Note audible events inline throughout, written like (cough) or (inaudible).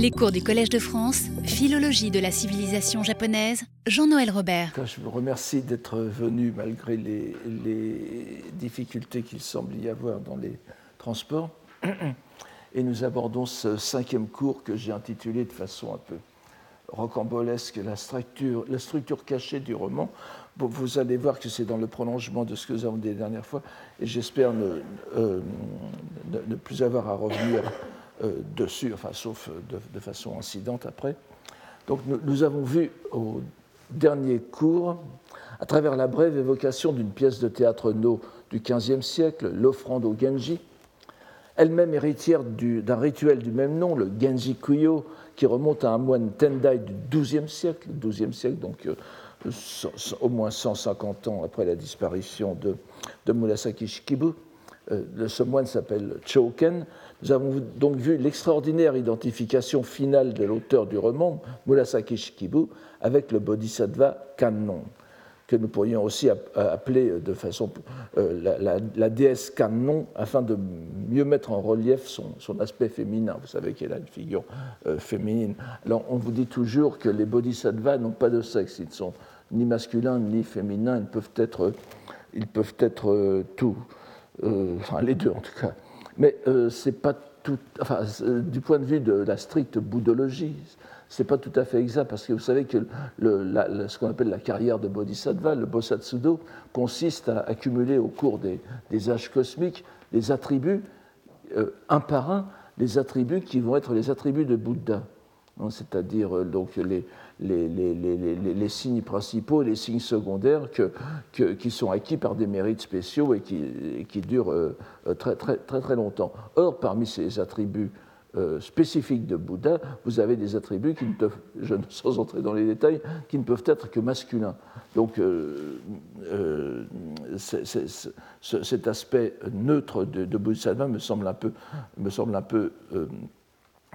Les cours du Collège de France, Philologie de la civilisation japonaise, Jean-Noël Robert. Je vous remercie d'être venu malgré les, difficultés qu'il semble y avoir dans les transports. (clears throat) Et nous abordons ce cinquième cours que j'ai intitulé de façon un peu rocambolesque la structure, la structure cachée du roman. vous allez voir que c'est dans le prolongement de ce que nous avons dit la dernière fois, et j'espère ne, euh, plus avoir à revenir dessus, enfin, sauf de, façon incidente après. Donc nous, avons vu au dernier cours, à travers la brève évocation d'une pièce de théâtre no du XVe siècle, l'offrande au Genji, elle-même héritière d'un rituel du même nom, le Genji Kuyo, qui remonte à un moine Tendai du XIIe siècle, siècle, donc euh, au moins 150 ans après la disparition de, de Murasaki Shikibu. Euh, ce moine s'appelle Choken. Nous avons donc vu l'extraordinaire identification finale de l'auteur du roman, Murasaki Shikibu, avec le bodhisattva Kannon, que nous pourrions aussi appeler de façon euh, la, déesse Kannon, afin de mieux mettre en relief son, aspect féminin. Vous savez qu'elle a une figure euh, féminine. Alors, on vous dit toujours que les bodhisattvas n'ont pas de sexe, ils ne sont ni masculins ni féminins, ils peuvent être, ils peuvent être tout. Euh, enfin les deux en tout cas. Mais euh, c'est pas tout, enfin, du point de vue de la stricte bouddhologie, c'est pas tout à fait exact parce que vous savez que ce qu'on appelle la carrière de Bodhisattva, le Bosatsudo, consiste à accumuler au cours des, des âges cosmiques des attributs, euh, un par un, les attributs qui vont être les attributs de Bouddha. C'est-à-dire donc les, les, signes principaux et les signes secondaires que, qui sont acquis par des mérites spéciaux et qui, qui durent euh, très, très, très, très, longtemps. Or, parmi ces attributs euh, spécifiques de Bouddha, vous avez des attributs qui ne peuvent, je, sans entrer dans les détails, qui ne peuvent être que masculins. Donc, euh, cet aspect neutre de, de me me semble un peu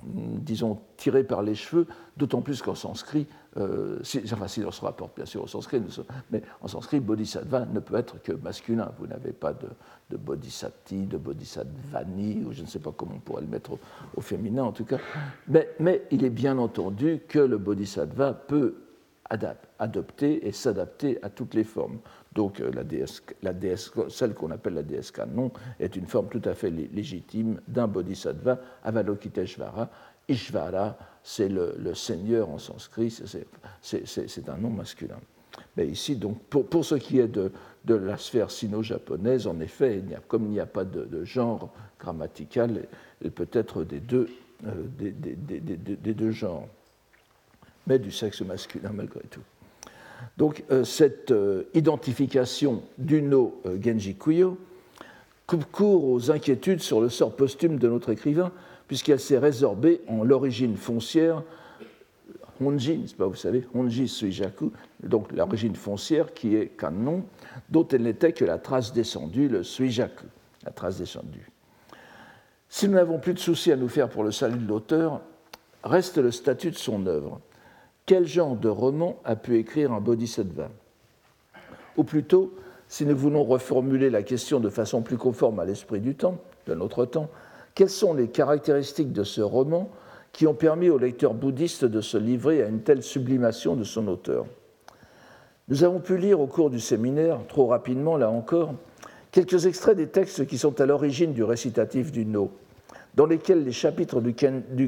disons, tiré par les cheveux, d'autant plus qu'en sanskrit, euh, si, enfin si on se rapporte bien sûr au sanskrit, mais en sanskrit, bodhisattva ne peut être que masculin. Vous n'avez pas de, de bodhisatti, de bodhisattvani, ou je ne sais pas comment on pourrait le mettre au, féminin en tout cas. Mais, mais, il est bien entendu que le bodhisattva peut adopter et s'adapter à toutes les formes. Donc euh, la déesse, la déesse celle qu'on appelle la déesse Kanon, est une forme tout à fait légitime d'un bodhisattva, Avalokiteshvara. Ishvara, c'est le, seigneur en sanskrit, c'est un nom masculin. Mais ici, donc, pour, ce qui est de, la sphère sino-japonaise, en effet, comme il n'y a pas de, genre grammatical, il peut être des deux, euh, genres, mais du sexe masculin malgré tout. Donc euh, cette euh, identification du no euh, Genji Kuyo coupe court aux inquiétudes sur le sort posthume de notre écrivain, puisqu'elle s'est résorbée en l'origine foncière Honji, n'est-ce pas, vous savez, Honji Suijaku, donc l'origine foncière qui est Kannon, dont elle n'était que la trace descendue, le Suijaku, la trace descendue. Si nous n'avons plus de soucis à nous faire pour le salut de l'auteur, reste le statut de son œuvre quel genre de roman a pu écrire un bodhisattva? Ou plutôt, si nous voulons reformuler la question de façon plus conforme à l'esprit du temps, de notre temps, quelles sont les caractéristiques de ce roman qui ont permis au lecteur bouddhiste de se livrer à une telle sublimation de son auteur? Nous avons pu lire au cours du séminaire, trop rapidement là encore, quelques extraits des textes qui sont à l'origine du récitatif du No dans lesquels les chapitres du,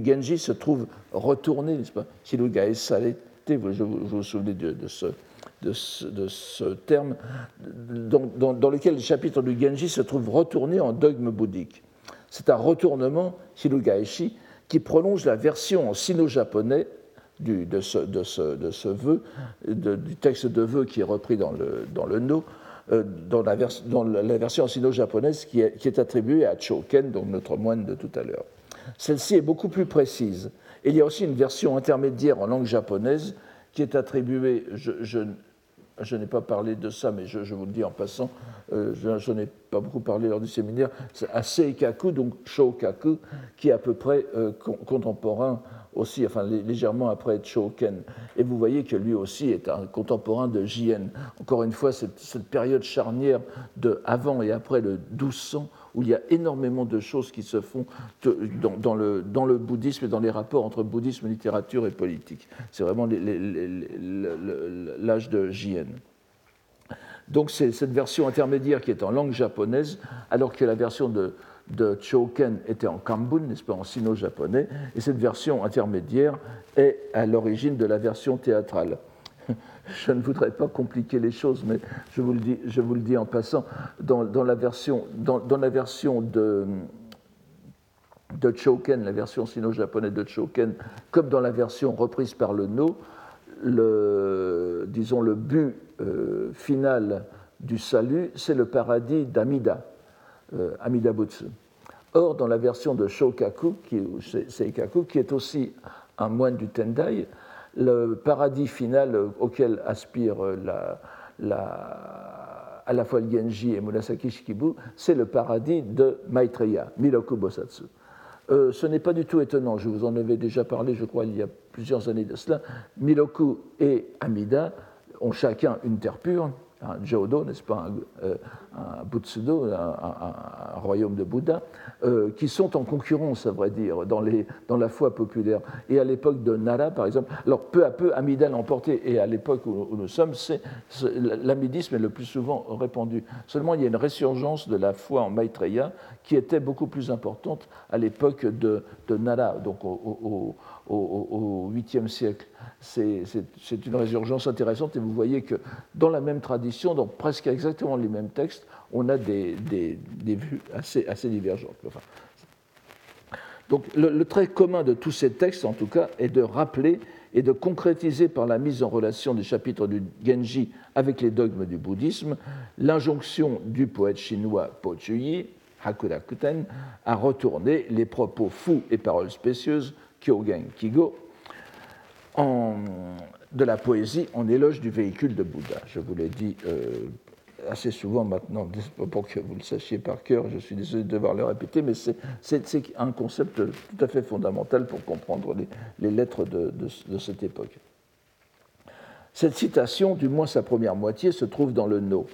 Genji se trouvent retournés, n'est-ce pas? Shirugae Salete, vous, vous souvenez de, ce, terme, dans, dans, lequel les chapitres du Genji se trouvent retournés en dogme bouddhique. C'est un retournement, Shirugaeshi, qui prolonge la version en sino-japonais de ce, vœu, du texte de vœu qui est repris dans le, dans le No, dans la, dans la version sino-japonaise qui, est, attribuée à Choken, donc notre moine de tout à l'heure. Celle-ci est beaucoup plus précise. il y a aussi une version intermédiaire en langue japonaise qui est attribuée, je, je, n'ai pas parlé de ça, mais je, vous le dis en passant, euh, je, n'ai pas beaucoup parlé lors du séminaire, à Seikaku, donc Shokaku, qui est à peu près euh, contemporain aussi, enfin légèrement après Choken. Et vous voyez que lui aussi est un contemporain de Jien. Encore une fois, cette, cette, période charnière de avant et après le 1200, où il y a énormément de choses qui se font dans, le, dans le bouddhisme et dans les rapports entre bouddhisme, littérature et politique. C'est vraiment l'âge de JN. Donc c'est cette version intermédiaire qui est en langue japonaise, alors que la version de, de Choken était en Kambun, n'est-ce pas, en sino-japonais, et cette version intermédiaire est à l'origine de la version théâtrale. (laughs) Je ne voudrais pas compliquer les choses, mais je vous le dis, je vous le dis en passant, dans, la, version, dans, la version de, de Choken, la version sino-japonaise de Choken, comme dans la version reprise par le No, le, disons, le but euh, final du salut, c'est le paradis d'Amida, Amida Butsu. Or, dans la version de Shokaku, qui, Seikaku, qui est aussi un moine du Tendai, le paradis final auquel aspire la, la, à la fois le Genji et Murasaki Shikibu, c'est le paradis de Maitreya, Miroku Bosatsu. Euh, ce n'est pas du tout étonnant, je vous en avais déjà parlé, je crois, il y a plusieurs années de cela. Miroku et Amida ont chacun une terre pure, un Jodo, n'est-ce pas, un, euh, Butsudo, un, royaume de Bouddha, euh, qui sont en concurrence, à vrai dire, dans, les, dans la foi populaire. Et à l'époque de Nara, par exemple, alors peu à peu, Amida l'a emporté, et à l'époque où, nous sommes, l'amidisme est le plus souvent répandu. Seulement, il y a une résurgence de la foi en Maitreya qui était beaucoup plus importante à l'époque de, de, Nara, donc au, 8e siècle. C'est une résurgence intéressante et vous voyez que dans la même tradition, dans presque exactement les mêmes textes, on a des, vues assez, divergentes. donc le, trait commun de tous ces textes, en tout cas, est de rappeler et de concrétiser par la mise en relation des chapitres du Genji avec les dogmes du bouddhisme l'injonction du poète chinois Po Chuyi, Hakurakuten, à retourner les propos fous et paroles spécieuses Kyogen Kigo de la poésie en éloge du véhicule de Bouddha. Je vous l'ai dit euh, assez souvent maintenant, pour que vous le sachiez par cœur, je suis désolé de devoir le répéter, mais c'est un concept tout à fait fondamental pour comprendre les, lettres de, de, cette époque. Cette citation, du moins sa première moitié, se trouve dans le No.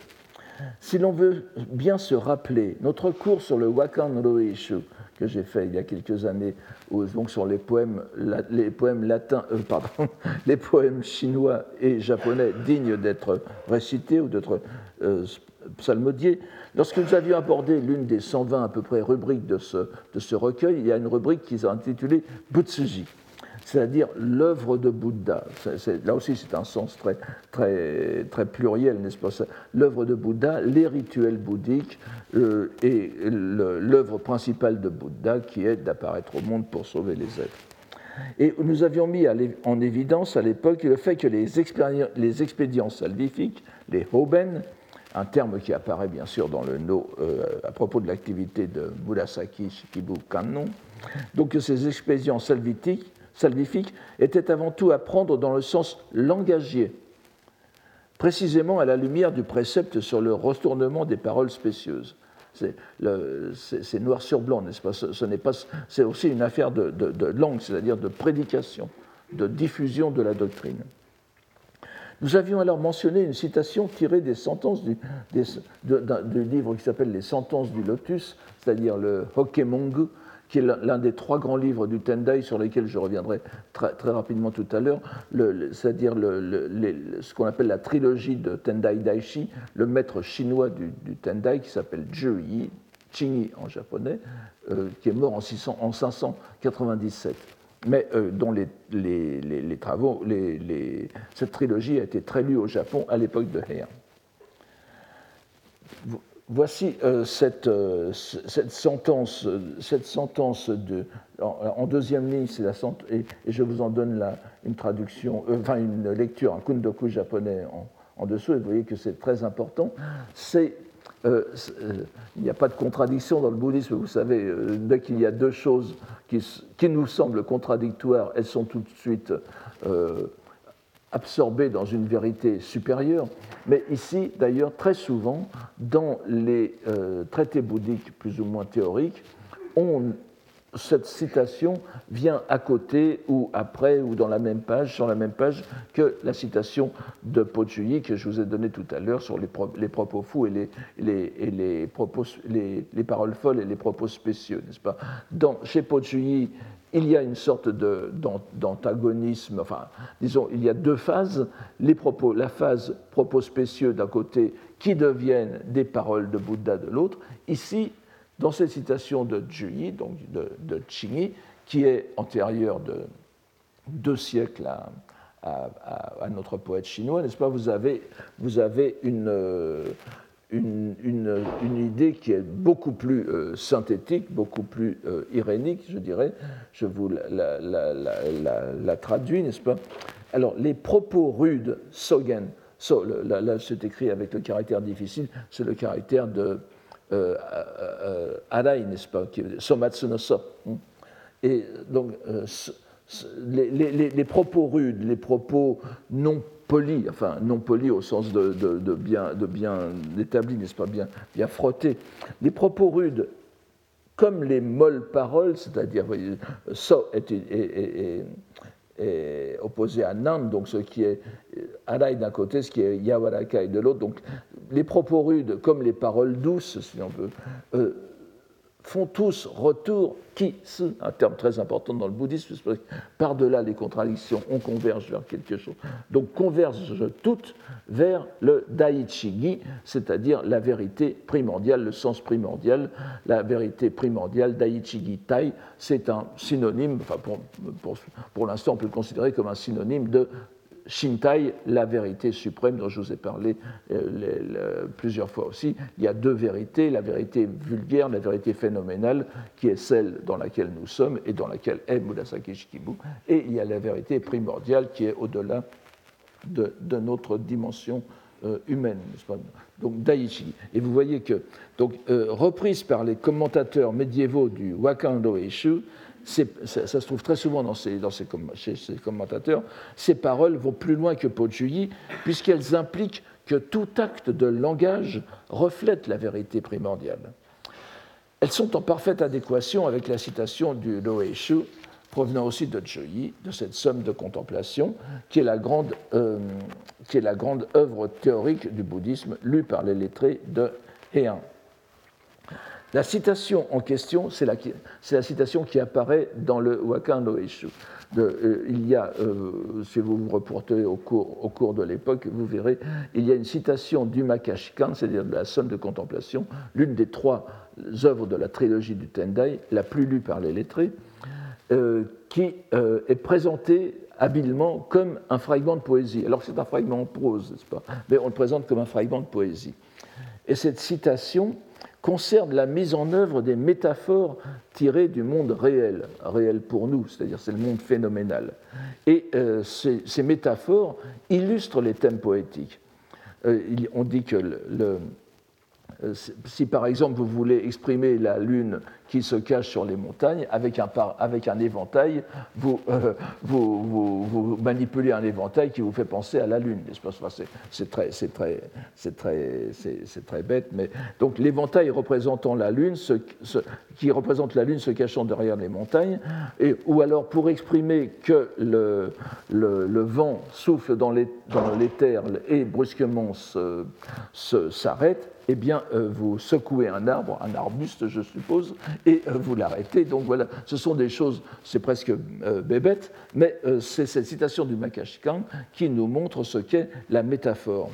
Si l'on veut bien se rappeler notre cours sur le Wakan Roishu, que j'ai fait il y a quelques années, donc sur les poèmes, les poèmes latins, euh, pardon, (laughs) les poèmes chinois et japonais dignes d'être récités ou d'être euh, psalmodiés. Lorsque nous avions abordé l'une des 120 à peu près rubriques de ce, de ce recueil, il y a une rubrique qu'ils ont intitulée Butsuji c'est-à-dire l'œuvre de Bouddha. là aussi, c'est un sens très, très, très pluriel, n'est-ce pas? L'œuvre de Bouddha, les rituels bouddhiques euh, et l'œuvre principale de Bouddha qui est d'apparaître au monde pour sauver les êtres. Et nous avions mis en évidence à l'époque le fait que les, expédients salvifiques, les hoben, un terme qui apparaît bien sûr dans le no euh, à propos de l'activité de Murasaki Shikibu Kannon, donc que ces expédients salvifiques salvifique était avant tout à prendre dans le sens langagier, précisément à la lumière du précepte sur le retournement des paroles spécieuses. C'est noir sur blanc, n'est-ce pas? C'est aussi une affaire de, langue, c'est-à-dire de prédication, de diffusion de la doctrine. Nous avions alors mentionné une citation tirée des sentences du, du livre qui s'appelle Les sentences du lotus, c'est-à-dire le Hokemongu, qui est l'un des trois grands livres du Tendai sur lesquels je reviendrai très, rapidement tout à l'heure, c'est-à-dire ce qu'on appelle la trilogie de Tendai Daishi, le maître chinois du, Tendai qui s'appelle Zhu Yi, Qingyi en japonais, euh, qui est mort en, 600, en 597 mais euh, dont les travaux, cette trilogie a été très lue au Japon à l'époque de Heian. Voici euh, cette, euh, cette, sentence, cette sentence de, en, deuxième ligne, c'est la et, et, je vous en donne une traduction, euh, enfin une lecture, un kundoku japonais en, dessous, et vous voyez que c'est très important. C'est il n'y a pas de contradiction dans le bouddhisme, vous savez, dès qu'il y a deux choses qui, nous semblent contradictoires, elles sont tout de suite absorbées dans une vérité supérieure. Mais ici, d'ailleurs, très souvent, dans les euh, traités bouddhiques plus ou moins théoriques, cette citation vient à côté ou après ou dans la même page, sur la même page que la citation de Pochuyi que je vous ai donnée tout à l'heure sur les, propos fous et, les, les, les, paroles folles et les propos spécieux, n'est-ce pas? Dans, Chez Pochuyi, il y a une sorte d'antagonisme, enfin, disons, il y a deux phases, les propos, la phase propos spécieux d'un côté qui deviennent des paroles de Bouddha de l'autre. Ici, dans cette citation de Juyi, donc de, de qui est antérieure de deux siècles à, notre poète chinois, n'est-ce pas? Vous avez, vous avez une, une, idée qui est beaucoup plus euh, synthétique, beaucoup plus euh, irénique, je dirais. Je vous la, traduis, n'est-ce pas? Alors, les propos rudes, sogen, so, là c'est écrit avec le caractère difficile, c'est le caractère de euh, euh, Arai, n'est-ce pas, Somatsu. Et donc, euh, les, propos rudes, les propos non polis, enfin non polis au sens de, bien, établis, n'est-ce pas, bien, frottés, les propos rudes comme les molles paroles, c'est-à-dire, so est, est, est, opposé à nan, donc ce qui est arai d'un côté, ce qui est yawarakai de l'autre, donc les propos rudes comme les paroles douces, si on veut, euh, font tous retour, qui, un terme très important dans le bouddhisme, par-delà les contradictions, on converge vers quelque chose. Donc convergent toutes vers le daichigi, c'est-à-dire la vérité primordiale, le sens primordial. La vérité primordiale, daichigi tai, c'est un synonyme, enfin pour, pour, pour l'instant on peut le considérer comme un synonyme de Shintai, la vérité suprême dont je vous ai parlé euh, plusieurs fois aussi. Il y a deux vérités, la vérité vulgaire, la vérité phénoménale, qui est celle dans laquelle nous sommes et dans laquelle est Murasaki Shikibu, et il y a la vérité primordiale qui est au-delà de, notre dimension euh, humaine. Donc Daichi. Et vous voyez que, euh, reprise par les commentateurs médiévaux du Wakando Eshu, ça, se trouve très souvent dans ces, chez ces commentateurs, ces paroles vont plus loin que Pochuyi, puisqu'elles impliquent que tout acte de langage reflète la vérité primordiale. Elles sont en parfaite adéquation avec la citation du Loeshu, provenant aussi de Choyi, de cette somme de contemplation, qui est la grande, euh, qui est la grande œuvre théorique du bouddhisme lue par les lettrés de Heian. La citation en question, c'est la, la, citation qui apparaît dans le Wakan no Eshu. Euh, il y a, euh, si vous vous reportez au cours, au cours de l'époque, vous verrez, il y a une citation du Makashikan, c'est-à-dire de la somme de contemplation, l'une des trois œuvres de la trilogie du Tendai, la plus lue par les lettrés, euh, qui est présentée habilement comme un fragment de poésie. Alors c'est un fragment en prose, n'est-ce pas? Mais on le présente comme un fragment de poésie. Et cette citation concerne la mise en œuvre des métaphores tirées du monde réel, réel pour nous, c'est-à-dire c'est le monde phénoménal. Et euh, ces, métaphores illustrent les thèmes poétiques. Euh, on dit que euh, si par exemple vous voulez exprimer la Lune qui se cache sur les montagnes, avec un, avec un éventail, euh, vous, vous, vous, manipulez un éventail qui vous fait penser à la Lune. C'est très, très, très, très bête, mais donc l'éventail représentant la Lune, ce, qui représente la Lune se cachant derrière les montagnes, et, ou alors pour exprimer que le, le, vent souffle dans l'éther et brusquement s'arrête, eh bien, euh, vous secouez un arbre, un arbuste, je suppose, et euh, vous l'arrêtez. Donc voilà, ce sont des choses, c'est presque euh, bébête, mais c'est cette citation du Makashkan qui nous montre ce qu'est la métaphore.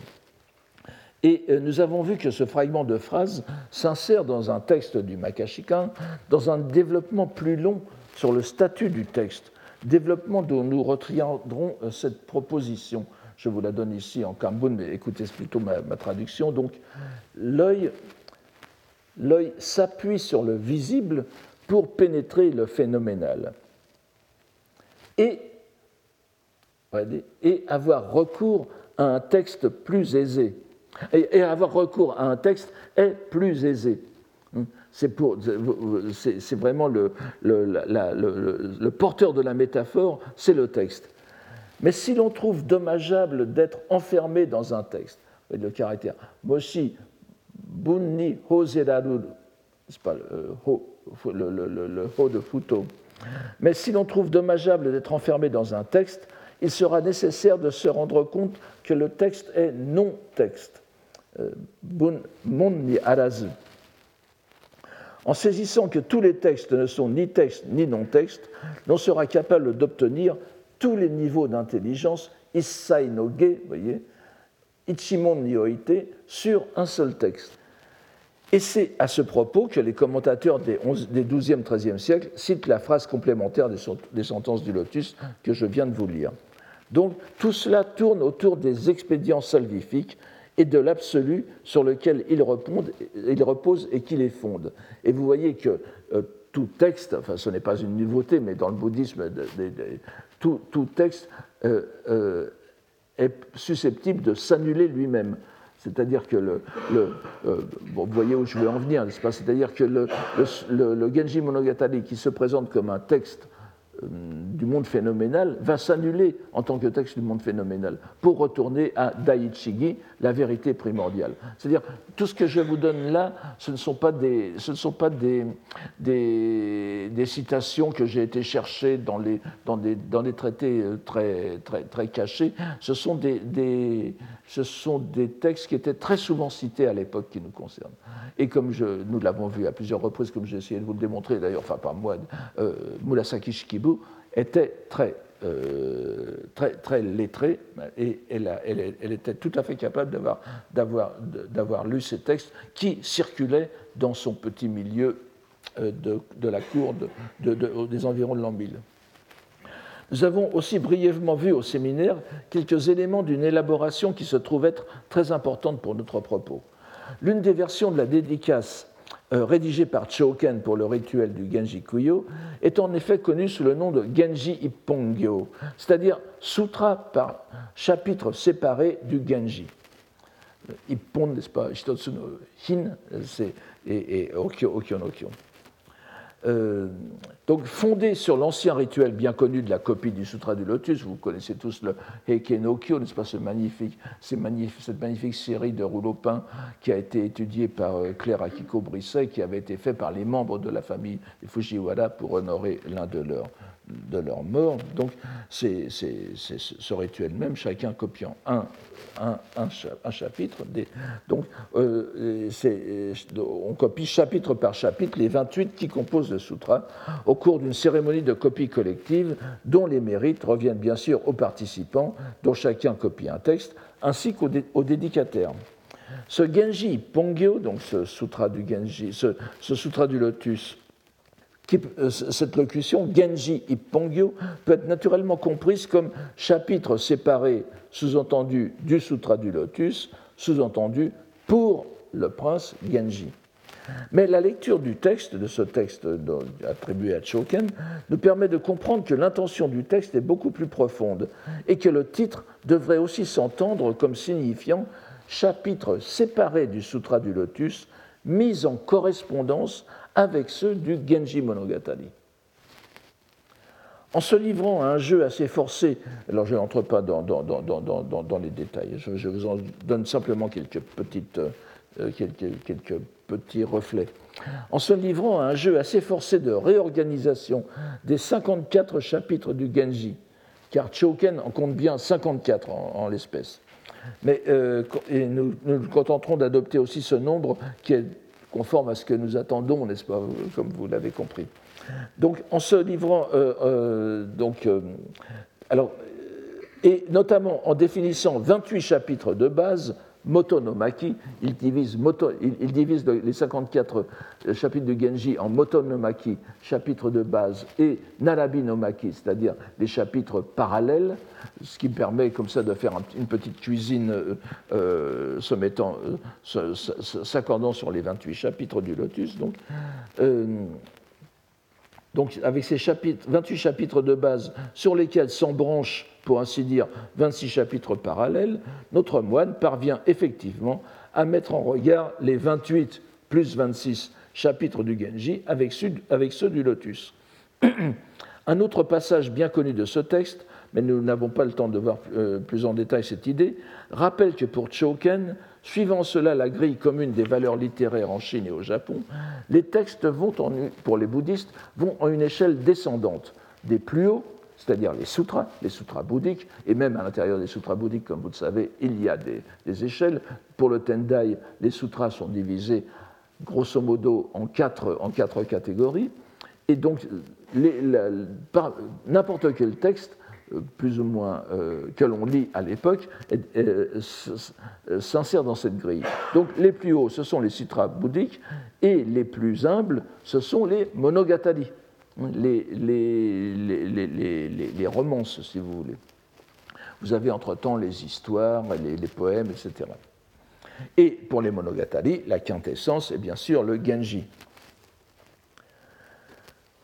Et nous avons vu que ce fragment de phrase s'insère dans un texte du Makashikan, dans un développement plus long sur le statut du texte, développement dont nous retiendrons cette proposition. Je vous la donne ici en Kambun, mais écoutez plutôt ma, ma traduction. Donc, l'œil s'appuie sur le visible pour pénétrer le phénoménal. Et, avoir recours à un texte plus aisé. Et, avoir recours à un texte est plus aisé. C'est vraiment le, le, porteur de la métaphore, c'est le texte. Mais si l'on trouve dommageable d'être enfermé dans un texte, le caractère, Moshi, bunni hozeraru, c'est pas le ho, le, le Ho de Futo. Mais si l'on trouve dommageable d'être enfermé dans un texte, il sera nécessaire de se rendre compte que le texte est non-texte. Euh, en saisissant que tous les textes ne sont ni textes ni non-textes, l'on sera capable d'obtenir tous les niveaux d'intelligence, issai no ge, voyez, ichimon ni oite, sur un seul texte. Et c'est à ce propos que les commentateurs des, 11, des 12e, 13e siècles citent la phrase complémentaire des, sentences du lotus que je viens de vous lire. Donc tout cela tourne autour des expédients salvifiques et de l'absolu sur lequel ils, reposent et qui les fondent. Et vous voyez que euh, tout texte, enfin ce n'est pas une nouveauté, mais dans le bouddhisme, tout, texte euh, euh, est susceptible de s'annuler lui-même. C'est-à-dire que le, euh, vous voyez où je veux en venir, n'est-ce pas? C'est-à-dire que le, le, Genji Monogatari, qui se présente comme un texte du monde phénoménal va s'annuler en tant que texte du monde phénoménal pour retourner à Daichigi, la vérité primordiale. C'est-à-dire, tout ce que je vous donne là, ce ne sont pas des, ce ne sont pas des, des, citations que j'ai été chercher dans les, dans des, dans des traités euh, très, très, très cachés, ce sont des, ce sont des textes qui étaient très souvent cités à l'époque qui nous concernent. Et comme je, nous l'avons vu à plusieurs reprises, comme j'ai essayé de vous le démontrer, d'ailleurs, enfin pas moi, euh, Murasaki Shikibu était très, euh, très, très lettrée et elle, était tout à fait capable d'avoir lu ces textes qui circulaient dans son petit milieu euh, de, la cour de, des environs de l'an 1000. Nous avons aussi brièvement vu au séminaire quelques éléments d'une élaboration qui se trouve être très importante pour notre propos. L'une des versions de la dédicace euh, rédigée par Choken pour le rituel du Genji Kuyo est en effet connue sous le nom de Genji Ippongyo, c'est-à-dire sutra par chapitre séparé du Genji. Ippon, n'est-ce pas Hitotsu no Hin et, et Okyo. Euh, donc fondé sur l'ancien rituel bien connu de la copie du Sutra du Lotus, vous connaissez tous le Heikenokyo, n'est-ce pas, ce magnifique, cette magnifique série de rouleaux peints qui a été étudiée par euh, Claire Akiko Brisset, qui avait été fait par les membres de la famille Fujiwara pour honorer l'un de leurs de leur mort. Donc, c'est ce rituel même, chacun copiant un, chapitre. Donc, euh, on copie chapitre par chapitre les 28 qui composent le sutra au cours d'une cérémonie de copie collective dont les mérites reviennent bien sûr aux participants, dont chacun copie un texte, ainsi qu'aux au dédicataires. Ce Genji Pongyo, donc ce sutra du Genji, ce sutra du lotus, euh, cette locution, Genji Ippongyo, peut être naturellement comprise comme chapitre séparé, sous-entendu, du Sutra du Lotus, sous-entendu pour le prince Genji. Mais la lecture du texte, de ce texte attribué à Choken, nous permet de comprendre que l'intention du texte est beaucoup plus profonde et que le titre devrait aussi s'entendre comme signifiant chapitre séparé du Sutra du Lotus, mis en correspondance avec ceux du Genji Monogatari. En se livrant à un jeu assez forcé, alors je n'entre pas dans, dans, les détails, je, vous en donne simplement quelques, petites, euh, quelques, quelques petits reflets. En se livrant à un jeu assez forcé de réorganisation des 54 chapitres du Genji, car Choken en compte bien 54 en, l'espèce. Mais euh, et nous nous contenterons d'adopter aussi ce nombre qui est conforme à ce que nous attendons, n'est-ce pas, comme vous l'avez compris. Donc, en se livrant, euh, euh, donc, euh, alors, et notamment en définissant 28 chapitres de base, Motonomaki, il divise, les 54 chapitres de Genji en Motonomaki, chapitres de base, et Narabinomaki, c'est-à-dire les chapitres parallèles, ce qui permet comme ça de faire une petite cuisine euh, euh, se mettant, euh, s'accordant sur les 28 chapitres du Lotus. Donc avec ces chapitres, 28 chapitres de base sur lesquels s'embranchent, pour ainsi dire, 26 chapitres parallèles, notre moine parvient effectivement à mettre en regard les 28 plus 26 chapitres du Genji avec ceux, du Lotus. (clears throat) Un autre passage bien connu de ce texte, mais nous n'avons pas le temps de voir euh, plus en détail cette idée, rappelle que pour Choken, suivant cela la grille commune des valeurs littéraires en Chine et au Japon, les textes vont, pour les bouddhistes, vont en une échelle descendante, des plus hauts, c'est-à-dire les sutras, les sutras bouddhiques, et même à l'intérieur des sutras bouddhiques, comme vous le savez, il y a des, échelles. Pour le Tendai, les sutras sont divisés grosso modo en quatre, en quatre catégories, et donc n'importe quel texte plus ou moins euh, que l'on lit à l'époque s'insère dans cette grille. Donc les plus hauts, ce sont les sutras bouddhiques, et les plus humbles, ce sont les monogatari, les, les, romances, si vous voulez. Vous avez entre-temps les histoires, les, poèmes, etc. Et pour les monogatari, la quintessence est bien sûr le Genji,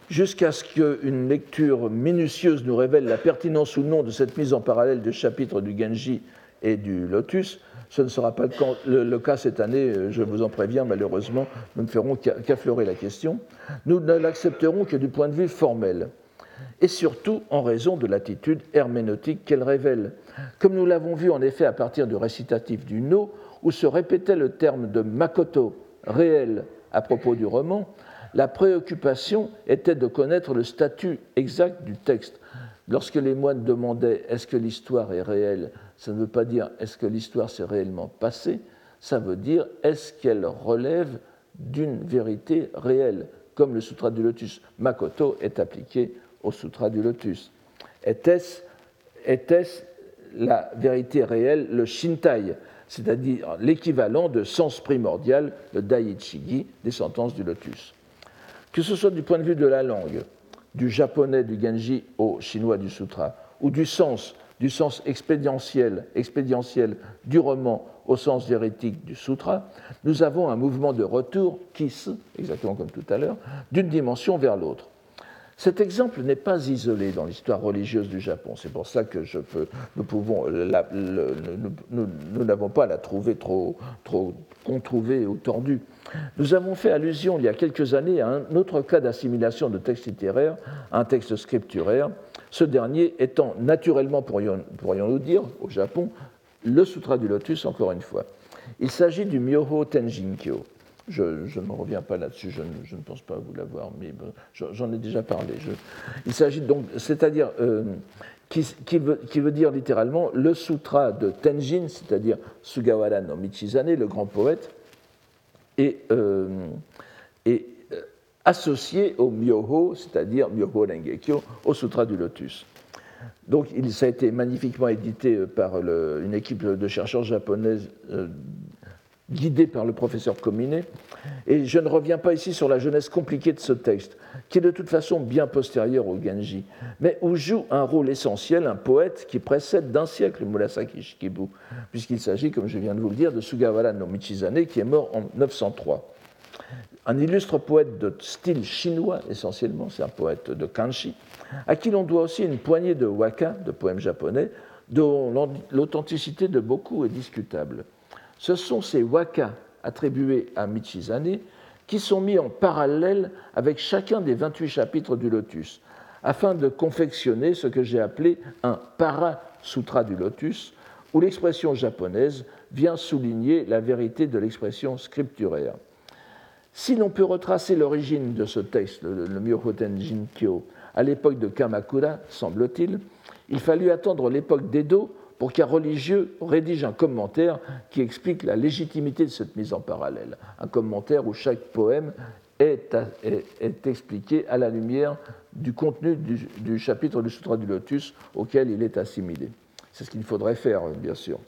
jusqu'à ce qu'une lecture minutieuse nous révèle la pertinence ou non de cette mise en parallèle des chapitres du Genji et du Lotus. Ce ne sera pas le cas cette année, je vous en préviens, malheureusement, nous ne ferons qu'affleurer la question. Nous ne l'accepterons que du point de vue formel, et surtout en raison de l'attitude herméneutique qu'elle révèle. Comme nous l'avons vu en effet à partir du récitatif du No, où se répétait le terme de Makoto, réel, à propos du roman, la préoccupation était de connaître le statut exact du texte. Lorsque les moines demandaient est-ce que l'histoire est réelle, ça ne veut pas dire est-ce que l'histoire s'est réellement passée, ça veut dire est-ce qu'elle relève d'une vérité réelle, comme le Sutra du Lotus. Makoto est appliqué au Sutra du Lotus. Était-ce était la vérité réelle, le Shintai, c'est-à-dire l'équivalent de sens primordial, le Daiichigi, des sentences du Lotus? Que ce soit du point de vue de la langue, du japonais du Genji au chinois du sutra, ou du sens, du sens expédientiel, expédientiel du roman au sens hérétique du sutra, nous avons un mouvement de retour, kis, exactement comme tout à l'heure, d'une dimension vers l'autre. Cet exemple n'est pas isolé dans l'histoire religieuse du Japon. C'est pour ça que nous n'avons pas à la trouver trop, trop controuvée ou tordue. Nous avons fait allusion il y a quelques années à un autre cas d'assimilation de texte littéraire un texte scripturaire, ce dernier étant naturellement, pourrions-nous dire, au Japon, le Sutra du Lotus, encore une fois. Il s'agit du Myoho Tenjinkyo. Je, ne reviens pas là-dessus, je, ne pense pas vous l'avoir, mais j'en ai déjà parlé. il s'agit donc, c'est-à-dire, euh, qui, veut, dire littéralement le sutra de Tenjin, c'est-à-dire Sugawara no Michizane, le grand poète, et, euh, euh, associé au Myoho, c'est-à-dire Myoho Rengekyo, au sutra du lotus. Donc, il, ça a été magnifiquement édité par une équipe de chercheurs japonaises guidé par le professeur Cominet. Et je ne reviens pas ici sur la jeunesse compliquée de ce texte, qui est de toute façon bien postérieur au Genji, mais où joue un rôle essentiel un poète qui précède d'un siècle Murasaki Shikibu, puisqu'il s'agit, comme je viens de vous le dire, de Sugawara no Michizane, qui est mort en 903. Un illustre poète de style chinois, essentiellement, c'est un poète de kanshi, à qui l'on doit aussi une poignée de waka, de poèmes japonais, dont l'authenticité de beaucoup est discutable ce sont ces waka attribués à Michizane qui sont mis en parallèle avec chacun des 28 chapitres du lotus, afin de confectionner ce que j'ai appelé un para-sutra du lotus, où l'expression japonaise vient souligner la vérité de l'expression scripturaire. Si l'on peut retracer l'origine de ce texte, le, le Myohoten Jinkyo, à l'époque de Kamakura, semble-t-il, il fallut attendre l'époque d'Edo pour qu'un religieux rédige un commentaire qui explique la légitimité de cette mise en parallèle. Un commentaire où chaque poème est, expliqué à la lumière du contenu du, chapitre du Sutra du Lotus auquel il est assimilé. C'est ce qu'il faudrait faire, bien sûr.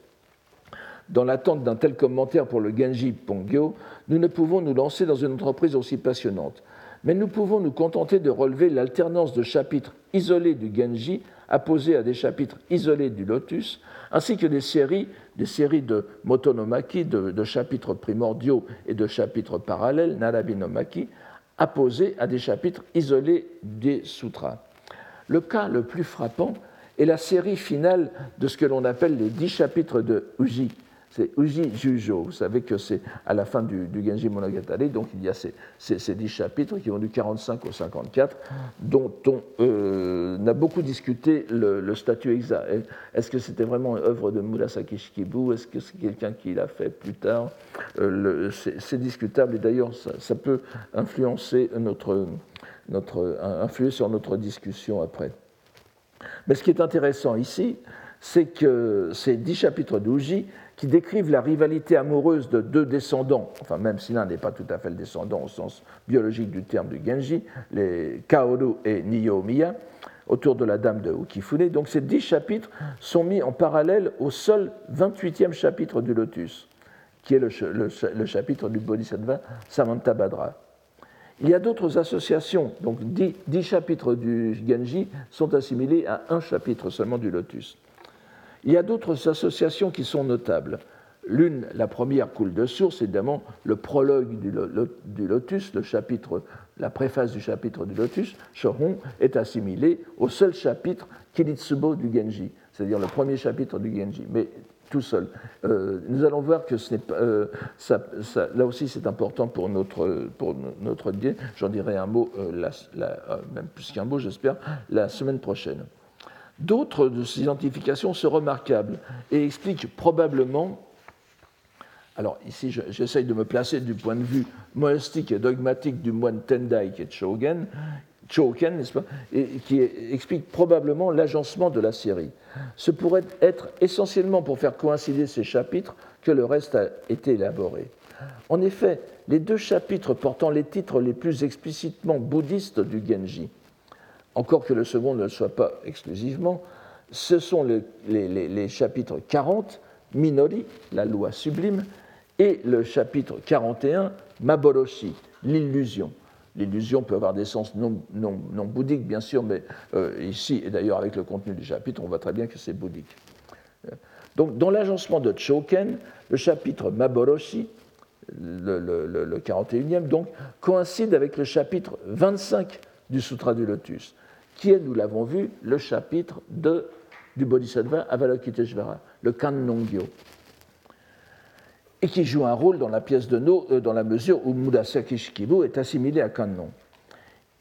Dans l'attente d'un tel commentaire pour le Genji Pongyo, nous ne pouvons nous lancer dans une entreprise aussi passionnante. Mais nous pouvons nous contenter de relever l'alternance de chapitres isolés du Genji apposés à des chapitres isolés du Lotus, ainsi que des séries, de motonomaki, de, chapitres primordiaux et de chapitres parallèles, narabinomaki, apposés à des chapitres isolés des sutras. Le cas le plus frappant est la série finale de ce que l'on appelle les dix chapitres de Uji, c'est Uji Jujo. Vous savez que c'est à la fin du, Genji Monogatari, donc il y a ces, ces, 10 chapitres qui vont du 45 au 54, dont on euh, a beaucoup discuté le, statut exact. Est-ce que c'était vraiment une œuvre de Murasaki Shikibu? Est-ce que c'est quelqu'un qui l'a fait plus tard? Euh, C'est discutable et d'ailleurs ça, peut influencer notre, notre, influer sur notre discussion après. Mais ce qui est intéressant ici, c'est que ces dix chapitres d'Uji qui décrivent la rivalité amoureuse de deux descendants, enfin même si l'un n'est pas tout à fait le descendant au sens biologique du terme du Genji, les Kaoru et Niyomiya, autour de la dame de Ukifune. Donc ces dix chapitres sont mis en parallèle au seul 28e chapitre du Lotus, qui est le, chapitre du Bodhisattva Samantabhadra. Il y a d'autres associations, donc dix, dix, chapitres du Genji sont assimilés à un chapitre seulement du Lotus. Il y a d'autres associations qui sont notables. L'une, la première coule de source, évidemment, le prologue du, lotus, le chapitre, la préface du chapitre du lotus, Shohon, est assimilé au seul chapitre Kiritsubo du Genji, c'est-à-dire le premier chapitre du Genji, mais tout seul. Euh, nous allons voir que ce n'est pas, euh, là aussi c'est important pour notre, pour notre J'en dirai un mot, euh, même plus qu'un mot, j'espère, la semaine prochaine. D'autres de ces identifications sont remarquables et expliquent probablement, alors ici j'essaye de me placer du point de vue monastique et dogmatique du moine Tendai est Chogen, Choken, n'est-ce pas, et qui explique probablement l'agencement de la série. Ce pourrait être essentiellement pour faire coïncider ces chapitres que le reste a été élaboré. En effet, les deux chapitres portant les titres les plus explicitement bouddhistes du Genji, encore que le second ne le soit pas exclusivement, ce sont les, chapitres 40, Minori, la loi sublime, et le chapitre 41, Maboroshi, l'illusion. L'illusion peut avoir des sens non, bouddhiques, bien sûr, mais euh, ici, et d'ailleurs avec le contenu du chapitre, on voit très bien que c'est bouddhique. Donc, dans l'agencement de Choken, le chapitre Maboroshi, le, le 41e, donc, coïncide avec le chapitre 25 du Sutra du Lotus qui est, nous l'avons vu, le chapitre de, du Bodhisattva Avalokiteshvara, le Kannongyo, et qui joue un rôle dans la pièce de No euh, dans la mesure où Murasaki Shikibu est assimilé à Kannon.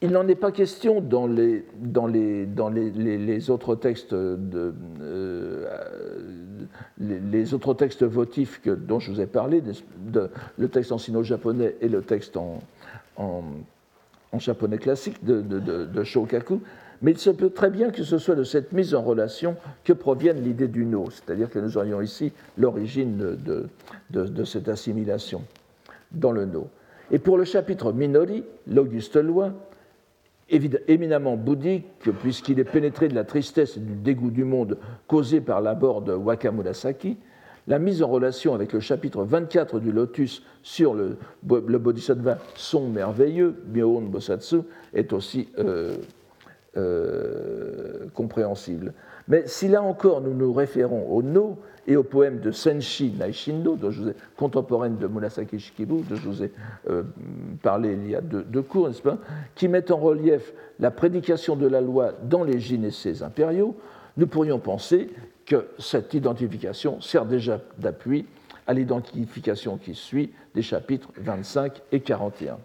Il n'en est pas question dans les, dans les, dans les, les, autres textes de, euh, les, autres textes votifs que, dont je vous ai parlé, le texte en sino-japonais et le texte en, en, en japonais classique de, de, Shokaku, mais il se peut très bien que ce soit de cette mise en relation que provienne l'idée du no, c'est-à-dire que nous aurions ici l'origine de, cette assimilation dans le no. Et pour le chapitre Minori, l'Auguste Loi, éminemment bouddhique, puisqu'il est pénétré de la tristesse et du dégoût du monde causé par la mort de Wakamurasaki, la mise en relation avec le chapitre 24 du Lotus sur le, Bodhisattva son merveilleux, Myoon Bosatsu, est aussi euh, euh, compréhensible. Mais si là encore nous nous référons au No et au poème de Senshi Naishindo, contemporaine de Murasaki Shikibu, dont je vous ai euh, parlé il y a deux, cours, n'est-ce pas, qui met en relief la prédication de la loi dans les gynécées impériaux, nous pourrions penser que cette identification sert déjà d'appui à l'identification qui suit des chapitres 25 et 41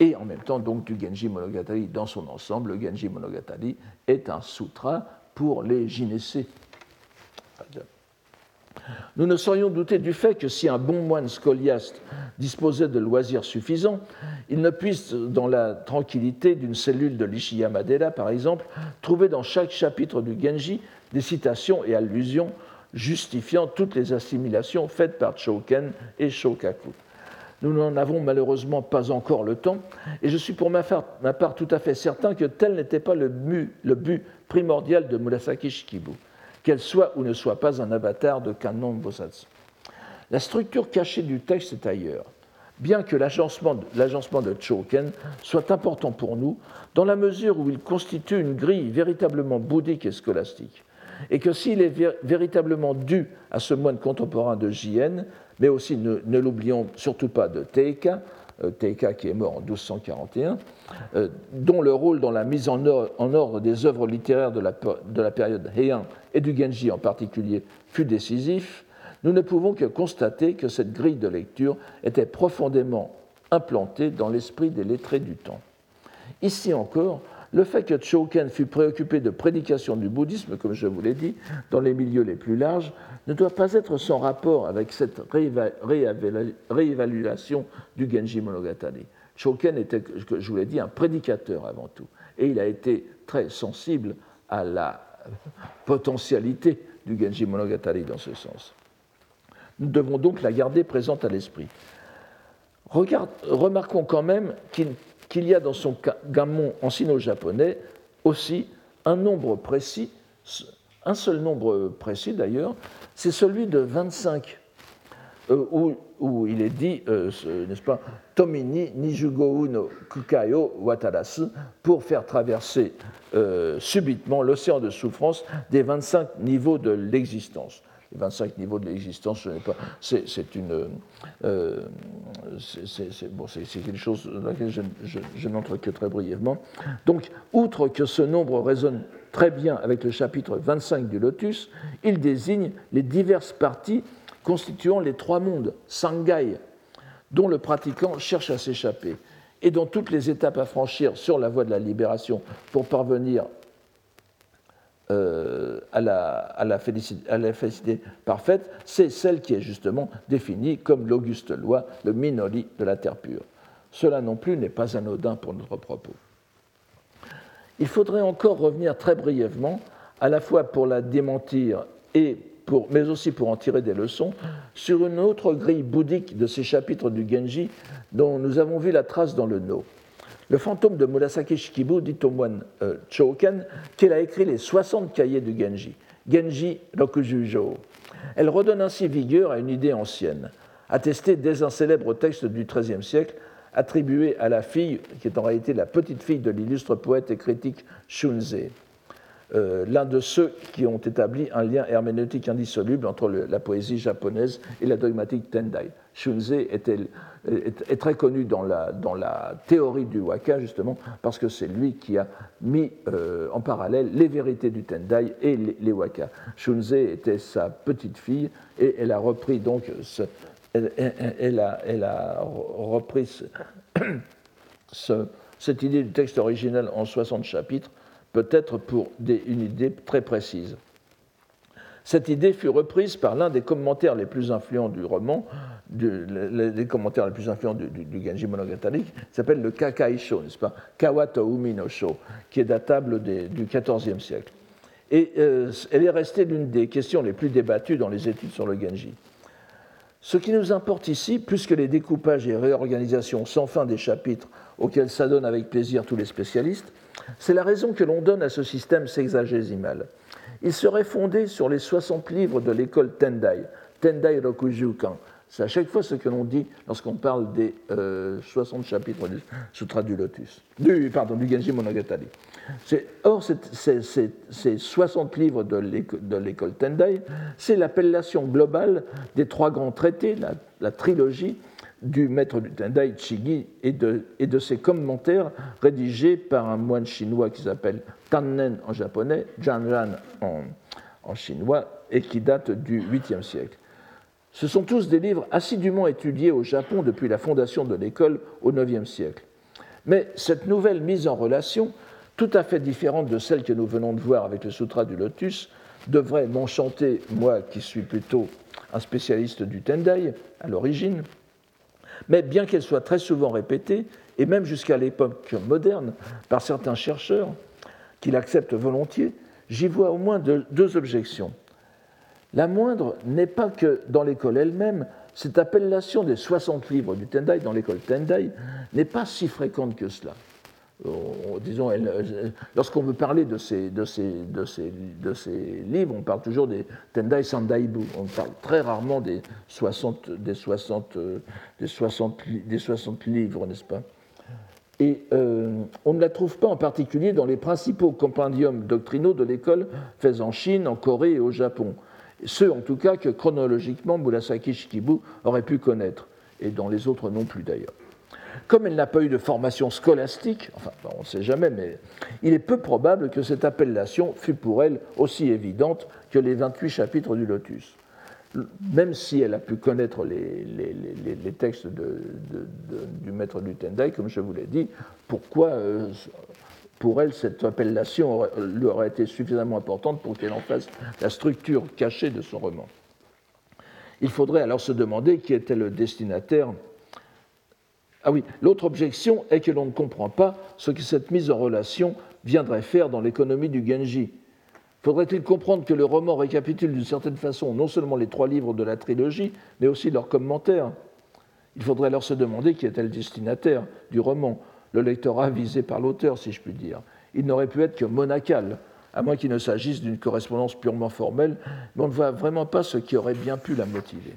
et en même temps donc du Genji Monogatari dans son ensemble. Le Genji Monogatari est un sutra pour les gynécées. Nous ne saurions douter du fait que si un bon moine scoliaste disposait de loisirs suffisants, il ne puisse, dans la tranquillité d'une cellule de l'Ishiyamadera par exemple, trouver dans chaque chapitre du Genji des citations et allusions justifiant toutes les assimilations faites par Choken et Shokaku. Nous n'en avons malheureusement pas encore le temps, et je suis pour ma part, tout à fait certain que tel n'était pas le but, primordial de Murasaki Shikibu, qu'elle soit ou ne soit pas un avatar de Kannon Bosatsu. La structure cachée du texte est ailleurs, bien que l'agencement de Choken soit important pour nous, dans la mesure où il constitue une grille véritablement bouddhique et scolastique, et que s'il est véritablement dû à ce moine contemporain de Jien, mais aussi, ne, l'oublions surtout pas, de Teika, euh, Teika qui est mort en 1241, euh, dont le rôle dans la mise en ordre, des œuvres littéraires de la, de la, période Heian et du Genji en particulier fut décisif. nous ne pouvons que constater que cette grille de lecture était profondément implantée dans l'esprit des lettrés du temps. Ici encore, le fait que Choken fut préoccupé de prédication du bouddhisme, comme je vous l'ai dit, dans les milieux les plus larges, ne doit pas être sans rapport avec cette réévaluation du Genji Monogatari. Choken était, je vous l'ai dit, un prédicateur avant tout, et il a été très sensible à la potentialité du Genji Monogatari dans ce sens. Nous devons donc la garder présente à l'esprit. Remarquons quand même qu'il y a dans son gammon en sino-japonais aussi un nombre précis, un seul nombre précis d'ailleurs, c'est celui de 25, euh, où, il est dit, euh, n'est-ce pas, Tomini Nijugo no Kukayo Watarasu, pour faire traverser euh, subitement l'océan de souffrance des 25 niveaux de l'existence. Les 25 niveaux de l'existence. C'est une. c'est bon, quelque chose dans lequel je, je n'entre que très brièvement. Donc, outre que ce nombre résonne très bien avec le chapitre 25 du Lotus, il désigne les diverses parties constituant les trois mondes, Sangai, dont le pratiquant cherche à s'échapper, et dont toutes les étapes à franchir sur la voie de la libération pour parvenir euh, à, la, félicité, parfaite, c'est celle qui est justement définie comme l'auguste loi, le minori de la terre pure. Cela non plus n'est pas anodin pour notre propos. Il faudrait encore revenir très brièvement, à la fois pour la démentir et mais aussi pour en tirer des leçons, sur une autre grille bouddhique de ces chapitres du Genji dont nous avons vu la trace dans le No. Le fantôme de Murasaki Shikibu dit au moine euh, qu'il a écrit les 60 cahiers du Genji, Genji Rokujujo. Elle redonne ainsi vigueur à une idée ancienne, attestée dès un célèbre texte du XIIIe siècle attribué à la fille, qui est en réalité la petite fille de l'illustre poète et critique Shunze, euh, l'un de ceux qui ont établi un lien herméneutique indissoluble entre la poésie japonaise et la dogmatique Tendai. Shunze est, très connu dans la, théorie du waka, justement, parce que c'est lui qui a mis euh, en parallèle les vérités du Tendai et les, waka. Shunze était sa petite fille et elle a repris donc ce, elle, a, repris (coughs) cette idée du texte original en 60 chapitres, peut-être pour une idée très précise. Cette idée fut reprise par l'un des commentaires les plus influents du roman, les, commentaires les plus influents du, Genji Monogatari, qui s'appelle le Kakaisho, n'est-ce pas? Kawato Umi no Sho, qui est datable du XIVe siècle. Et euh, elle est restée l'une des questions les plus débattues dans les études sur le Genji. Ce qui nous importe ici, plus que les découpages et réorganisations sans fin des chapitres auxquels s'adonnent avec plaisir tous les spécialistes, c'est la raison que l'on donne à ce système sexagésimal. Il serait fondé sur les 60 livres de l'école Tendai, Tendai Rokujukan, c'est à chaque fois ce que l'on dit lorsqu'on parle des 60 euh, chapitres du Sutra du Lotus, du, Genji Monogatari. Or, ces 60 livres de l'école Tendai, c'est l'appellation globale des trois grands traités, la, trilogie du maître du Tendai, Chigi, et de, et de ses commentaires rédigés par un moine chinois qui s'appelle Tannen en japonais, Janran en, en chinois, et qui date du 8e siècle. Ce sont tous des livres assidûment étudiés au Japon depuis la fondation de l'école au IXe siècle. Mais cette nouvelle mise en relation, tout à fait différente de celle que nous venons de voir avec le Sutra du Lotus, devrait m'enchanter, moi qui suis plutôt un spécialiste du Tendai à l'origine, mais bien qu'elle soit très souvent répétée, et même jusqu'à l'époque moderne, par certains chercheurs, qui l'acceptent volontiers, j'y vois au moins deux objections. La moindre n'est pas que dans l'école elle-même, cette appellation des 60 livres du Tendai dans l'école Tendai n'est pas si fréquente que cela. Euh, euh, lorsqu'on veut parler de ces, livres, on parle toujours des Tendai Sandaibu. On parle très rarement des 60, des 60, euh, des 60, des 60 livres, n'est-ce pas? Et on ne la trouve pas en particulier dans les principaux compendiums doctrinaux de l'école faits en Chine, en Corée et au Japon ceux en tout cas que chronologiquement Murasaki Shikibu aurait pu connaître, et dont les autres non plus d'ailleurs. Comme elle n'a pas eu de formation scolastique, enfin on ne sait jamais, mais il est peu probable que cette appellation fût pour elle aussi évidente que les 28 chapitres du Lotus. même si elle a pu connaître les, textes du maître du Tendai, comme je vous l'ai dit, pourquoi euh, pour elle cette appellation lui aurait été suffisamment importante pour qu'elle en fasse la structure cachée de son roman? Il faudrait alors se demander qui était le destinataire. Ah oui, l'autre objection est que l'on ne comprend pas ce que cette mise en relation viendrait faire dans l'économie du Genji Faudrait-il comprendre que le roman récapitule d'une certaine façon non seulement les trois livres de la trilogie, mais aussi leurs commentaires? Il faudrait alors se demander qui était le destinataire du roman, le lectorat visé par l'auteur, si je puis dire. Il n'aurait pu être que monacal, à moins qu'il ne s'agisse d'une correspondance purement formelle, mais on ne voit vraiment pas ce qui aurait bien pu la motiver.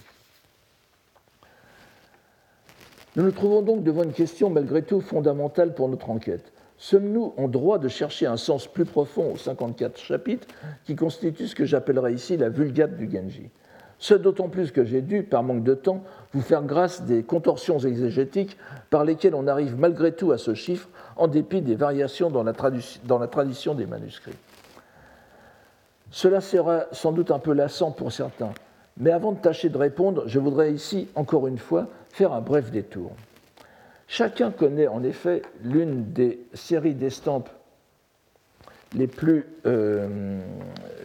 Nous nous trouvons donc devant une question malgré tout fondamentale pour notre enquête. Sommes-nous en droit de chercher un sens plus profond aux 54 chapitres qui constituent ce que j'appellerais ici la vulgate du Genji? Ce d'autant plus que j'ai dû, par manque de temps, vous faire grâce des contorsions exégétiques par lesquelles on arrive malgré tout à ce chiffre en dépit des variations dans la, dans la tradition des manuscrits. Cela sera sans doute un peu lassant pour certains, mais avant de tâcher de répondre, je voudrais ici, encore une fois, faire un bref détour. Chacun connaît en effet l'une des séries d'estampes les plus euh,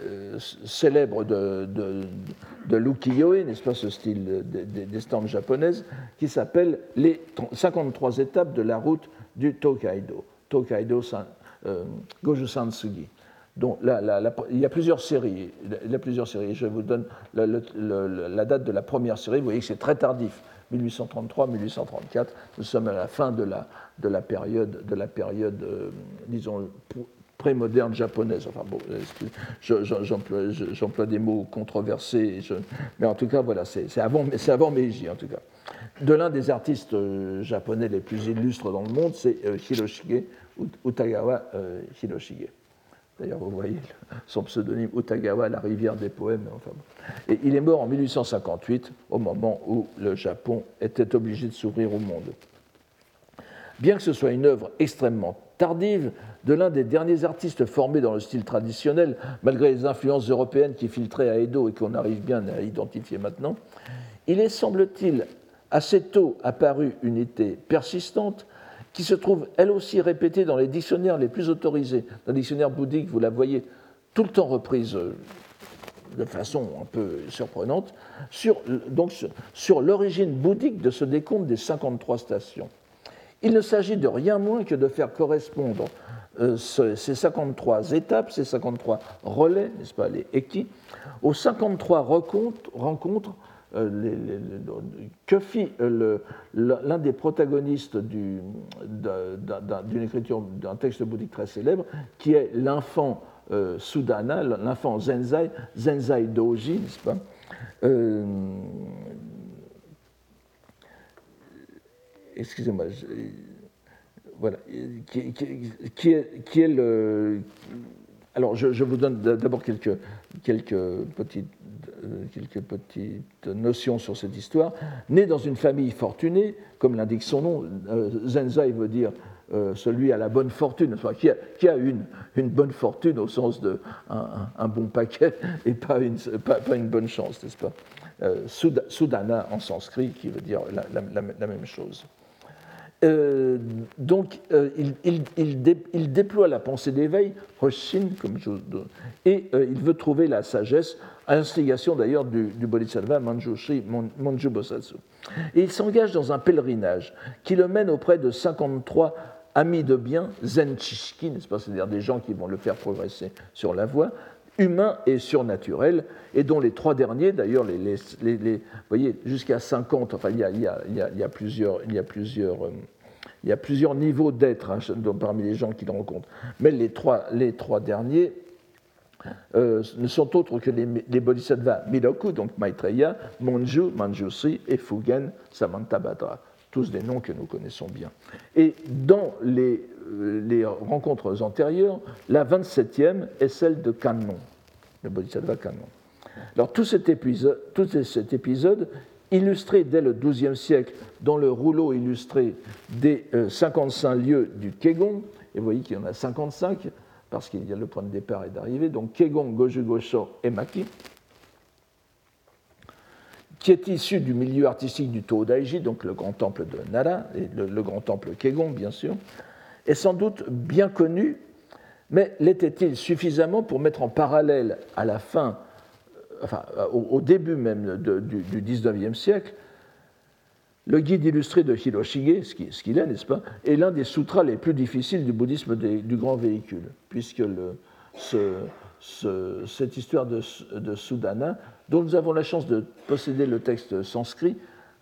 euh, célèbres de, de, l'ukiyo-e, n'est-ce pas, ce style d'estampes japonaises, qui s'appelle les 53 étapes de la route du Tokaido, Tokaido euh, Goju Sansugi. Donc, il y a plusieurs séries. Il y a plusieurs séries. Je vous donne la date de la première série. Vous voyez que c'est très tardif. 1833-1834. Nous sommes à la fin de la, de la période, de la période euh, disons, pré-moderne japonaise. Enfin bon, j'emploie des mots controversés, mais en tout cas, voilà, c'est avant, avant Meiji, en tout cas. De l'un des artistes euh, japonais les plus illustres dans le monde, c'est euh, Hiroshige, Utagawa Hiroshige. D'ailleurs, vous voyez son pseudonyme Utagawa, la rivière des poèmes. Et il est mort en 1858, au moment où le Japon était obligé de s'ouvrir au monde. Bien que ce soit une œuvre extrêmement tardive, de l'un des derniers artistes formés dans le style traditionnel, malgré les influences européennes qui filtraient à Edo et qu'on arrive bien à identifier maintenant, il est, semble-t-il, assez tôt apparu une unité persistante qui se trouve elle aussi répétée dans les dictionnaires les plus autorisés. Dans le dictionnaire bouddhique, vous la voyez tout le temps reprise euh, de façon un peu surprenante, sur, donc, sur l'origine bouddhique de ce décompte des 53 stations. Il ne s'agit de rien moins que de faire correspondre euh, ces 53 étapes, ces 53 relais, n'est-ce pas, les eki, aux 53 rencontres euh, que fit euh, l'un des protagonistes d'une écriture d'un texte bouddhique très célèbre, qui est l'enfant euh, Sudana, l'enfant Zenzai, Zenzai Doji, n'est-ce pas Excusez-moi, voilà, qui, est, le. Alors, je, je vous donne d'abord quelques, quelques petites euh, quelques petites notions sur cette histoire. Né dans une famille fortunée, comme l'indique son nom, euh, Zenzai veut dire euh, celui à la bonne fortune, qui a, qui a une, bonne fortune au sens de un, bon paquet (laughs) et pas une, bonne chance, n'est-ce pas? Sudana en sanskrit, qui veut dire la, même chose. donc, il, déploie la pensée d'éveil, Hoshin, comme je, et il veut trouver la sagesse à l'instigation d'ailleurs du, Bodhisattva Manjushri Manju Bosatsu. Et il s'engage dans un pèlerinage qui le mène auprès de 53 amis de bien, Zenchishki, n'est-ce c'est-à-dire des gens qui vont le faire progresser sur la voie, humains et surnaturels, et dont les trois derniers, d'ailleurs, les, voyez, jusqu'à 50, enfin, il y a, plusieurs, niveaux d'être hein, parmi les gens qui le rencontrent. Mais les trois derniers euh, ne sont autres que les, bodhisattvas Miloku, donc Maitreya, Monju, Manjushri et Fugen, Samantabhadra, tous des noms que nous connaissons bien. Et dans les, euh, rencontres antérieures, la 27e est celle de Kannon, le bodhisattva Kannon. Alors tout cet épisode, tout cet épisode illustré dès le XIIe siècle dans le rouleau illustré des 55 euh, lieux du Kegon, et vous voyez qu'il y en a 55, parce qu'il y a le point de départ et d'arrivée, donc Kegon, Goju et Maki. qui est issu du milieu artistique du Todaiji, donc le grand temple de Nara, et le, grand temple Kegon, bien sûr, est sans doute bien connu, mais l'était-il suffisamment pour mettre en parallèle à la fin, enfin, au, début même du, du 19e siècle, le guide illustré de Hiroshige, ce qu'il est, n'est-ce pas, est l'un des sutras les plus difficiles du bouddhisme du grand véhicule, puisque cette histoire de, de, dont nous avons la chance de posséder le texte sanskrit,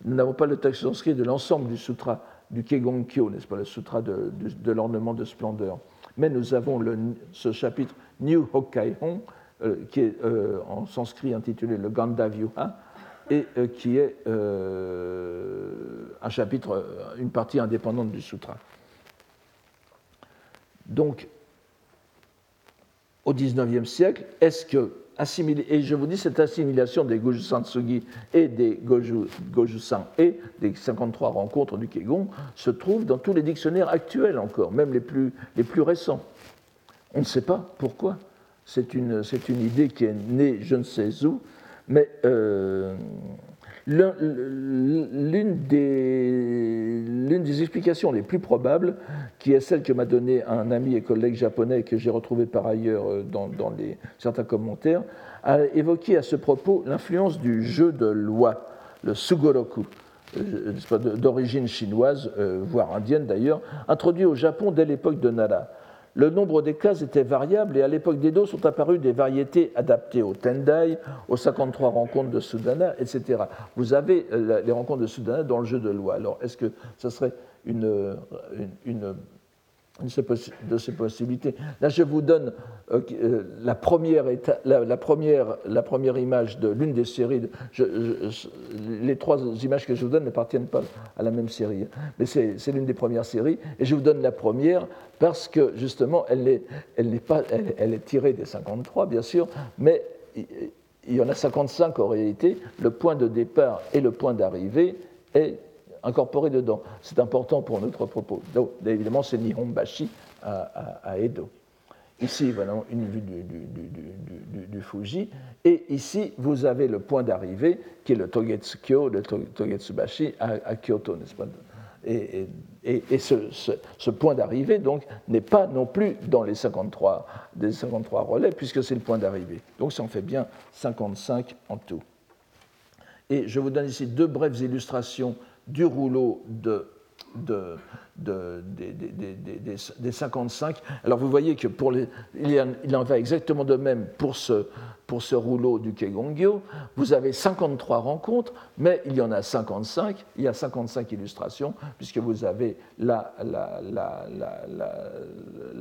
nous n'avons pas le texte sanskrit de l'ensemble du sutra du Kegongkyo, n'est-ce pas, le sutra de, l'ornement de splendeur. Mais nous avons ce chapitre New Hokkaihon, euh, qui est euh, en sanskrit intitulé le Gandavyuha, et euh, qui est un chapitre, une partie indépendante du sutra. Donc, au XIXe siècle, est-ce que et je vous dis cette assimilation des Goju Santsugi et des Goju, Goju-san et des 53 rencontres du Kegon se trouve dans tous les dictionnaires actuels encore, même les plus, les plus récents. On ne sait pas pourquoi. C'est une, une idée qui est née je ne sais où, mais euh, L'une des, explications les plus probables, qui est celle que m'a donnée un ami et collègue japonais que j'ai retrouvé par ailleurs euh, dans, certains commentaires, a évoqué à ce propos l'influence du jeu de loi, le sugoroku, euh, d'origine chinoise, voire indienne d'ailleurs, introduit au Japon dès l'époque de Nara. Le nombre des cases était variable et à l'époque d'Edo sont apparues des variétés adaptées au Tendai, aux 53 rencontres de Sudana, etc. Vous avez euh, les rencontres de Sudana dans le jeu de loi. Alors, est-ce que ce serait une, une de ces possibilités. Là, je vous donne euh, euh, la, première la, première, la première image de l'une des séries. les trois images que je vous donne n'appartiennent pas à la même série, mais c'est l'une des premières séries. Et je vous donne la première parce que, justement, elle est, pas, elle, est tirée des 53, bien sûr, mais il y en a 55 en réalité. Le point de départ et le point d'arrivée est incorporé dedans. C'est important pour notre propos. Donc, évidemment, c'est Nihonbashi à, Edo. Ici, voilà une vue du, Fuji. Et ici, vous avez le point d'arrivée, qui est le Togetsukyo, le Togetsubashi à, Kyoto, n'est-ce pas? Et, ce, point d'arrivée, donc, n'est pas non plus dans les 53, des 53 relais, puisque c'est le point d'arrivée. Donc, ça en fait bien 55 en tout. Et je vous donne ici deux brèves illustrations du rouleau de, de, des, 55. Alors vous voyez que pour il, en va exactement de même pour ce, pour ce rouleau du Kegongyo. Vous avez 53 rencontres, mais il y en a 55. Il y a 55 illustrations, puisque vous avez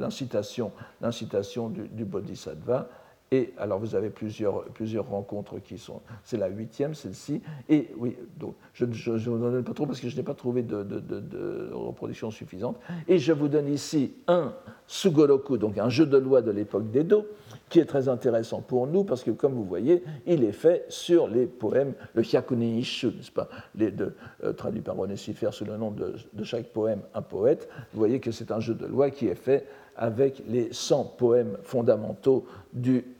l'incitation la, du, du Bodhisattva et alors vous avez plusieurs, plusieurs rencontres qui sont. C'est la huitième, celle-ci. Et oui, donc je ne vous donne pas trop parce que je n'ai pas trouvé de, reproduction suffisante. Et je vous donne ici un Sugoroku, donc un jeu de loi de l'époque d'Edo, qui est très intéressant pour nous parce que, comme vous voyez, il est fait sur les poèmes, le Hyakuni Ishu, n'est-ce pas, les deux, euh, traduit par René Siffer sous le nom de, de chaque poème un poète. Vous voyez que c'est un jeu de loi qui est fait avec les 100 poèmes fondamentaux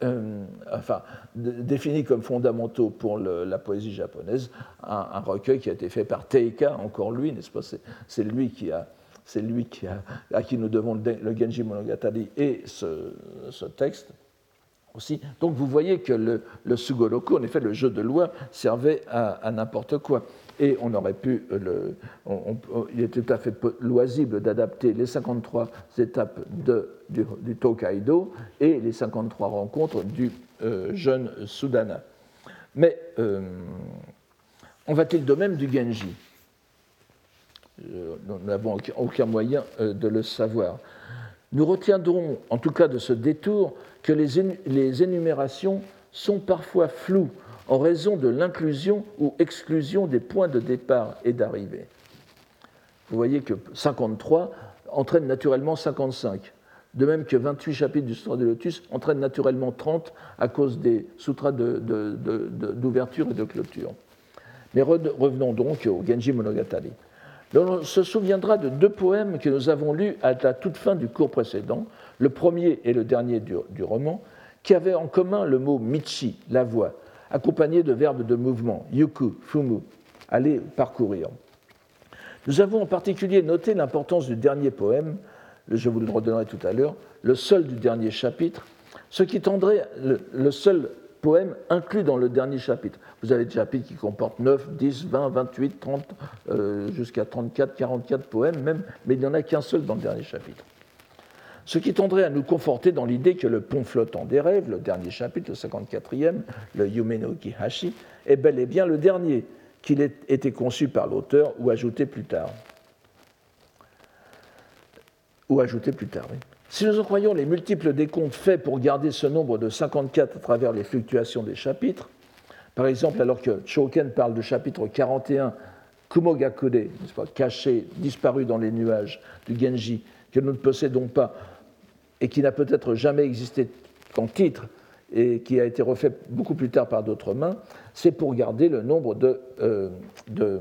euh, enfin, définis comme fondamentaux pour la poésie japonaise, un, recueil qui a été fait par Teika, encore lui, n'est-ce pas? C'est lui qui a, c'est lui qui a, à qui nous devons le, Genji Monogatari et ce, texte aussi. Donc vous voyez que le, le Sugoroku, en effet, le jeu de loi, servait à n'importe quoi et on aurait pu, le, il est tout à fait loisible d'adapter les 53 étapes du, Tokaido et les 53 rencontres du euh, jeune Soudana. Mais euh, on va-t-il de même du Genji? Euh, Nous n'avons aucun moyen de le savoir. Nous retiendrons, en tout cas de ce détour, que les énumérations sont parfois floues en raison de l'inclusion ou exclusion des points de départ et d'arrivée. Vous voyez que 53 entraîne naturellement 55, de même que 28 chapitres du Sutra de Lotus entraînent naturellement 30 à cause des sutras d'ouverture et de clôture. Mais revenons donc au Genji Monogatari. On se souviendra de deux poèmes que nous avons lus à la toute fin du cours précédent, le premier et le dernier du, du roman, qui avaient en commun le mot Michi, la voix, accompagnés de verbes de mouvement, yuku, fumu, aller, parcourir. Nous avons en particulier noté l'importance du dernier poème, je vous le redonnerai tout à l'heure, le seul du dernier chapitre, ce qui tendrait le, seul poème inclus dans le dernier chapitre. Vous avez des chapitres qui comportent 9, 10, 20, 28, 30, jusqu'à 34, 44 poèmes même, mais il n'y en a qu'un seul dans le dernier chapitre. Ce qui tendrait à nous conforter dans l'idée que le pont flottant des rêves, le dernier chapitre, le 54e, le Yumeno Kihashi, est bel et bien le dernier, qu'il ait été conçu par l'auteur ou ajouté plus tard. Ou ajouté plus tard, oui. Si nous en croyons les multiples décomptes faits pour garder ce nombre de 54 à travers les fluctuations des chapitres, par exemple, alors que Choken parle de chapitre 41, Kumogakude, pas, caché, disparu dans les nuages du Genji, que nous ne possédons pas et qui n'a peut-être jamais existé qu'en titre et qui a été refait beaucoup plus tard par d'autres mains, c'est pour garder le nombre de, euh, de,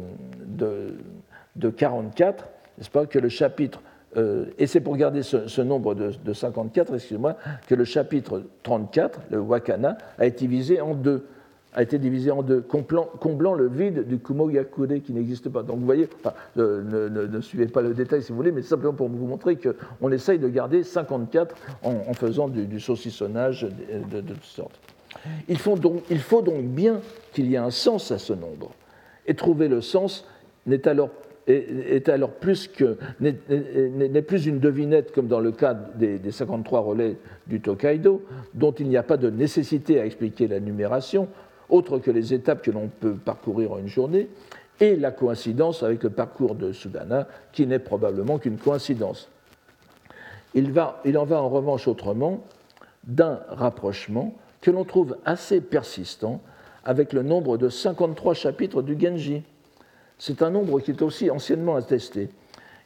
de, 44, n'est-ce pas, que le chapitre euh, et c'est pour garder ce, nombre de, 54, excusez-moi, que le chapitre 34, le Wakana, a été divisé en deux, a été divisé en deux, comblant, le vide du Kumoyakude qui n'existe pas. Donc vous voyez, euh, ne, suivez pas le détail si vous voulez, mais simplement pour vous montrer qu'on essaye de garder 54 en, faisant du, saucissonnage de, toutes sortes. Il faut, donc, il faut donc bien qu'il y ait un sens à ce nombre. Et trouver le sens n'est alors est, alors plus que n'est plus une devinette comme dans le cas des, 53 relais du Tokaido, dont il n'y a pas de nécessité à expliquer la numération, autre que les étapes que l'on peut parcourir en une journée, et la coïncidence avec le parcours de Sudana, qui n'est probablement qu'une coïncidence. Il, en va en revanche autrement d'un rapprochement que l'on trouve assez persistant avec le nombre de 53 chapitres du Genji c'est un nombre qui est aussi anciennement attesté.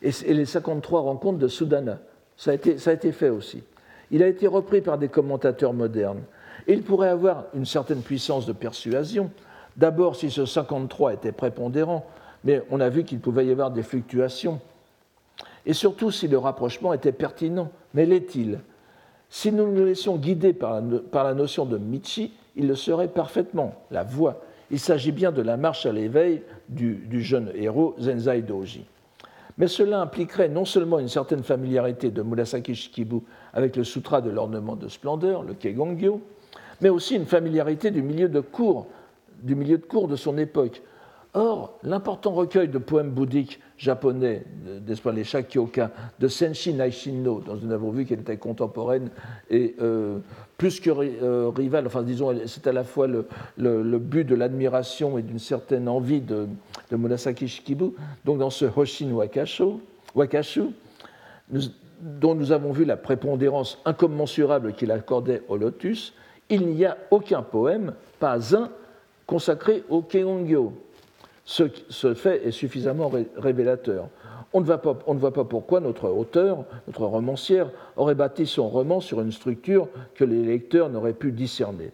Et, les 53 rencontres de Sudana, ça ça a été fait aussi. Il a été repris par des commentateurs modernes. Il pourrait avoir une certaine puissance de persuasion. D'abord, si ce 53 était prépondérant, mais on a vu qu'il pouvait y avoir des fluctuations. Et surtout si le rapprochement était pertinent. Mais l'est-il? Si nous nous laissions guider par la notion de Michi, il le serait parfaitement, la voix. Il s'agit bien de la marche à l'éveil du, jeune héros Zenzai Doji. Mais cela impliquerait non seulement une certaine familiarité de Murasaki Shikibu avec le sutra de l'ornement de splendeur, le Kegongyo, mais aussi une familiarité du milieu de cours, du milieu de cours de son époque, Or, l'important recueil de poèmes bouddhiques japonais, les Shakyoka, de Senshi Naishino, dont nous avons vu qu'elle était contemporaine et euh, plus que euh, rivale, enfin disons, c'est à la fois le, but de l'admiration et d'une certaine envie de, de Murasaki Shikibu, donc dans ce Hoshin Wakashu, dont nous avons vu la prépondérance incommensurable qu'il accordait au lotus, il n'y a aucun poème, pas un, consacré au Keongyo ce, fait est suffisamment révélateur. On ne, pas, on ne, voit pas pourquoi notre auteur, notre romancière, aurait bâti son roman sur une structure que les lecteurs n'auraient pu discerner.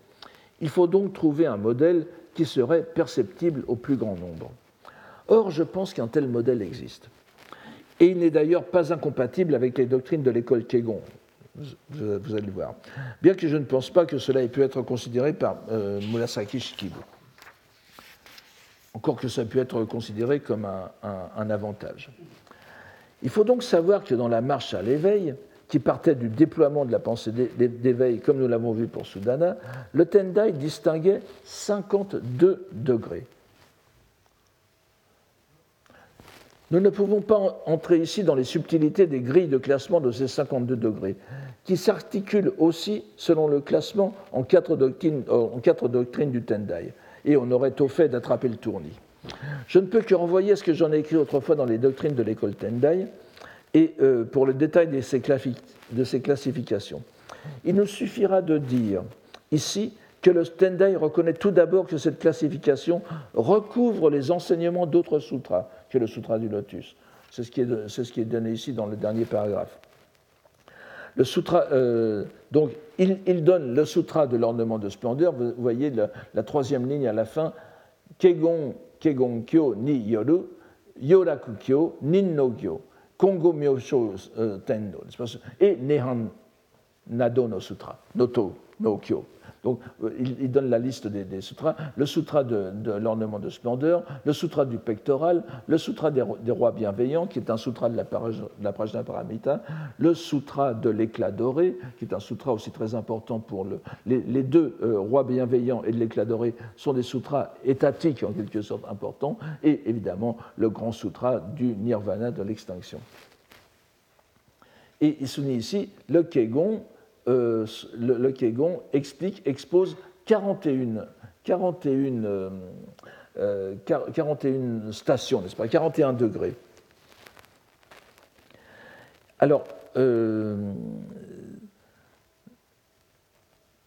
Il faut donc trouver un modèle qui serait perceptible au plus grand nombre. Or, je pense qu'un tel modèle existe. Et il n'est d'ailleurs pas incompatible avec les doctrines de l'école Kegon. Vous, allez voir. Bien que je ne pense pas que cela ait pu être considéré par euh, Murasaki encore que ça pu être considéré comme un, avantage. Il faut donc savoir que dans la marche à l'éveil, qui partait du déploiement de la pensée d'éveil, comme nous l'avons vu pour Sudana, le Tendai distinguait 52 degrés. Nous ne pouvons pas entrer ici dans les subtilités des grilles de classement de ces 52 degrés, qui s'articulent aussi, selon le classement, en quatre doctrines, en quatre doctrines du Tendai et on aurait au fait d'attraper le tournis. Je ne peux que renvoyer ce que j'en ai écrit autrefois dans les doctrines de l'école Tendai, et euh, pour le détail de ces classifications. Il nous suffira de dire ici que le Tendai reconnaît tout d'abord que cette classification recouvre les enseignements d'autres sutras que le sutra du lotus. C'est ce, qui est donné ici dans le dernier paragraphe. Le sutra, euh, donc, il, donne le sutra de l'ornement de splendeur. Vous voyez la, troisième ligne à la fin. Kegon, Kegon Kyo ni yoru, Yoraku Kyo, Nin no Kyo, Kongo Myosho euh, Tendo. Et Nehan Nado no Sutra, Noto no Kyo. Donc, euh, il, donne la liste des, sutras. Le sutra de, l'ornement de splendeur, le sutra du pectoral, le sutra des, rois bienveillants, qui est un sutra de la, Prajna Paramita, le sutra de l'éclat doré, qui est un sutra aussi très important pour le. Les, deux euh, rois bienveillants et de l'éclat doré sont des sutras étatiques, en quelque sorte importants, et évidemment le grand sutra du nirvana de l'extinction. Et il souligne ici le Kegon, euh, le, Kegon explique, expose 41, 41, 41 stations, n'est-ce pas 41 degrés. Alors, euh,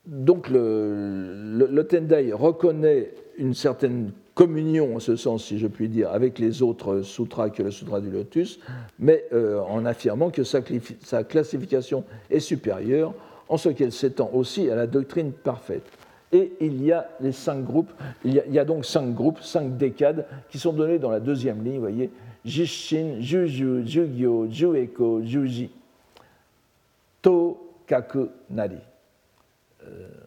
donc le, le, Tendai reconnaît une certaine communion, en ce sens, si je puis dire, avec les autres sutras que le sutra du lotus, mais euh, en affirmant que sa, classification est supérieure en ce qu'elle s'étend aussi à la doctrine parfaite. Et il y a les cinq groupes, il y a, donc cinq groupes, cinq décades qui sont donnés dans la deuxième ligne, vous voyez, Jishin, Juju, Jugyo, Jueko, Juji, To, Kaku, Nari. Euh, euh,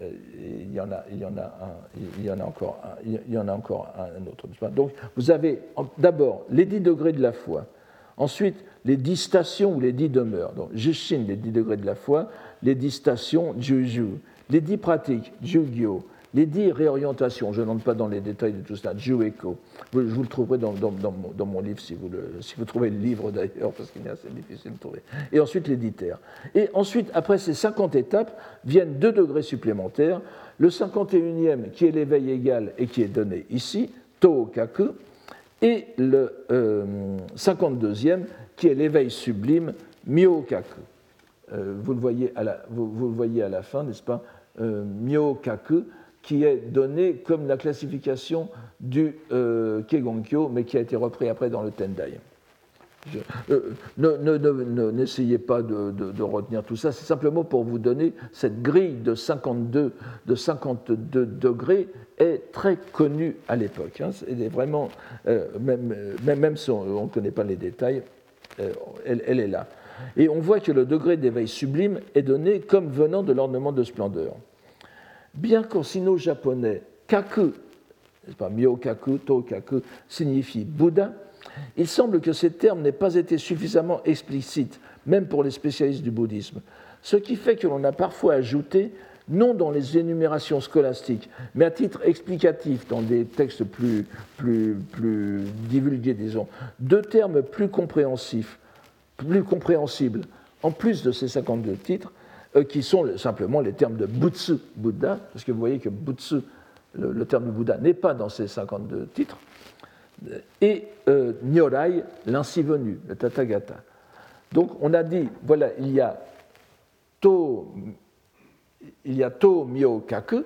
il y en a, il y en a, un, il y en a encore, un, il y en a encore un autre. Donc, vous avez d'abord les dix degrés de la foi, ensuite les dix stations ou les dix demeures. Donc, Jishin, les dix degrés de la foi, les dix stations, Juju, les dix pratiques, Jugyo, les dix réorientations, je n'entre pas dans les détails de tout cela, Jueko, je vous le trouverai dans, mon, livre si vous, trouvez le livre d'ailleurs, parce qu'il est assez difficile de trouver. Et ensuite les dix terres. Et ensuite, après ces 50 étapes, viennent deux degrés supplémentaires. Le 51e, qui est l'éveil égal et qui est donné ici, Tokaku, et le 52e, euh, qui est l'éveil sublime, Myokaku. Euh, vous, le voyez à la, vous, vous, le voyez à la fin, n'est-ce pas? Euh, Myokaku, qui est donné comme la classification du euh, Kegonkyo, mais qui a été repris après dans le Tendai. Euh, n'essayez pas de, retenir tout ça, c'est simplement pour vous donner cette grille de 52, de 52 degrés est très connue à l'époque. Hein, vraiment, euh, même, même, si on ne connaît pas les détails, elle, elle, est là. Et on voit que le degré d'éveil sublime est donné comme venant de l'ornement de splendeur. Bien qu'en sino-japonais, kaku, pas myokaku, tokaku, signifie Bouddha, il semble que ces termes n'aient pas été suffisamment explicites, même pour les spécialistes du bouddhisme, ce qui fait que l'on a parfois ajouté, non dans les énumérations scolastiques, mais à titre explicatif dans des textes plus, divulgués, disons, deux termes plus compréhensifs, plus compréhensibles, en plus de ces 52 titres, qui sont simplement les termes de Butsu, Bouddha, parce que vous voyez que Butsu, le, terme de Bouddha, n'est pas dans ces 52 titres, et euh, Nyorai, l'ainsi venu, le Tathagata. Donc on a dit, voilà, il y a To, il y a to Myo Kaku,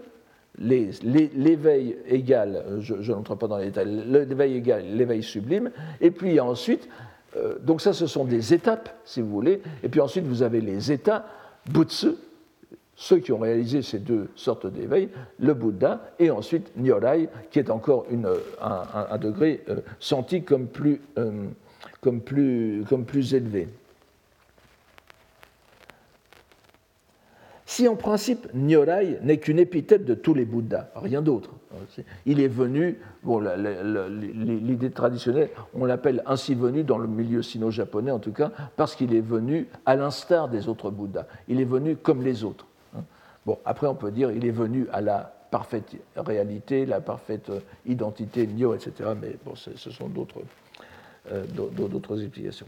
l'éveil égal, je, n'entre pas dans les détails, l'éveil égal, l'éveil sublime, et puis ensuite, euh, donc ça ce sont des étapes, si vous voulez, et puis ensuite vous avez les états Butsu, ceux qui ont réalisé ces deux sortes d'éveil, le Bouddha, et ensuite Nyorai, qui est encore un, degré euh, senti comme plus, euh, élevé. Si en principe Nyorai n'est qu'une épithète de tous les Bouddhas, rien d'autre, il est venu, bon, l'idée traditionnelle, on l'appelle ainsi venu dans le milieu sino-japonais en tout cas, parce qu'il est venu à l'instar des autres Bouddhas. Il est venu comme les autres. Hein. Bon, après on peut dire il est venu à la parfaite réalité, la parfaite identité Nyo, etc. Mais bon, ce sont d'autres euh, explications.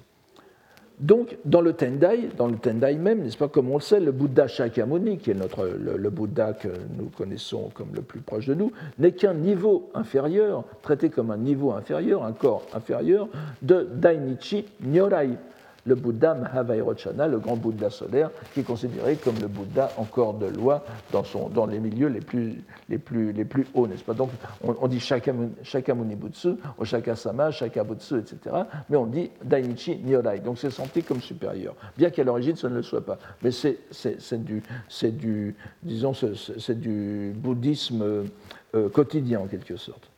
Donc, dans le Tendai, dans le Tendai même, n'est-ce pas, comme on le sait, le Bouddha Shakyamuni, qui est notre, le, Bouddha que nous connaissons comme le plus proche de nous, n'est qu'un niveau inférieur, traité comme un niveau inférieur, un corps inférieur de Dainichi Nyorai, le Bouddha Mahavairochana, le grand Bouddha solaire, qui est considéré comme le Bouddha encore de loi dans, son, dans les milieux les plus, les plus, les plus hauts, n'est-ce pas? Donc on, dit Shakyamuni, Butsu, Oshakasama, Shakabutsu, etc. Mais on dit Dainichi Nyorai. Donc c'est senti comme supérieur, bien qu'à l'origine ce ne le soit pas. Mais c'est du, du, disons, c'est du bouddhisme euh, quotidien en quelque sorte.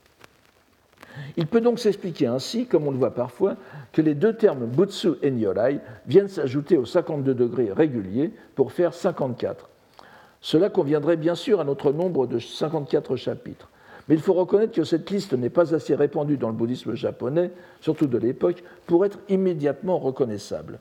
Il peut donc s'expliquer ainsi, comme on le voit parfois, que les deux termes Butsu et Nyorai viennent s'ajouter aux 52 degrés réguliers pour faire 54. Cela conviendrait bien sûr à notre nombre de 54 chapitres. Mais il faut reconnaître que cette liste n'est pas assez répandue dans le bouddhisme japonais, surtout de l'époque, pour être immédiatement reconnaissable.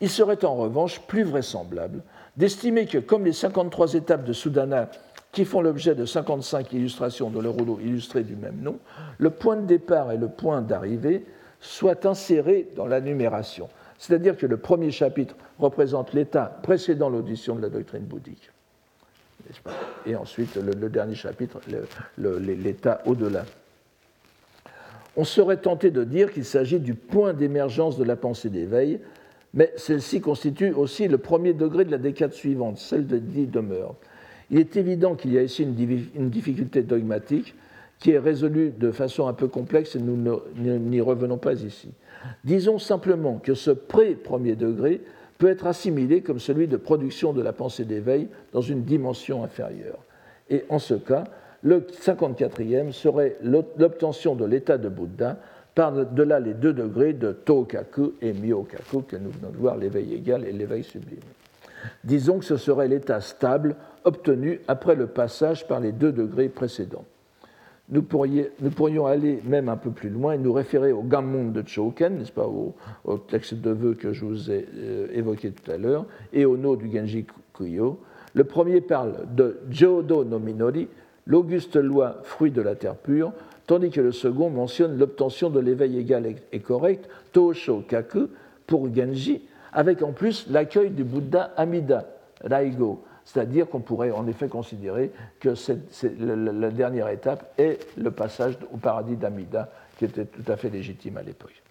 Il serait en revanche plus vraisemblable d'estimer que, comme les 53 étapes de Sudana qui font l'objet de 55 illustrations de le rouleau illustré du même nom, le point de départ et le point d'arrivée soient insérés dans la numération. C'est-à-dire que le premier chapitre représente l'état précédant l'audition de la doctrine bouddhique. Et ensuite, le, dernier chapitre, l'état au-delà. On serait tenté de dire qu'il s'agit du point d'émergence de la pensée d'éveil, mais celle-ci constitue aussi le premier degré de la décade suivante, celle de dit demeure. Il est évident qu'il y a ici une difficulté dogmatique qui est résolue de façon un peu complexe et nous n'y revenons pas ici. Disons simplement que ce pré-premier degré peut être assimilé comme celui de production de la pensée d'éveil dans une dimension inférieure. Et en ce cas, le 54e serait l'obtention de l'état de Bouddha par de là les deux degrés de Tokaku et Myokaku que nous venons de voir, l'éveil égal et l'éveil sublime. Disons que ce serait l'état stable obtenu après le passage par les deux degrés précédents. Nous, pourrions aller même un peu plus loin et nous référer au Gammon de Choken, n'est-ce pas, au, texte de vœux que je vous ai euh, évoqué tout à l'heure, et au nom du Genji Kuyo. Le premier parle de Jodo no Minori, l'auguste loi fruit de la terre pure, tandis que le second mentionne l'obtention de l'éveil égal et correct, Tosho Kaku, pour Genji, avec en plus l'accueil du Bouddha Amida, Raigo, c'est-à-dire qu'on pourrait en effet considérer que la, dernière étape est le passage au paradis d'Amida, qui était tout à fait légitime à l'époque.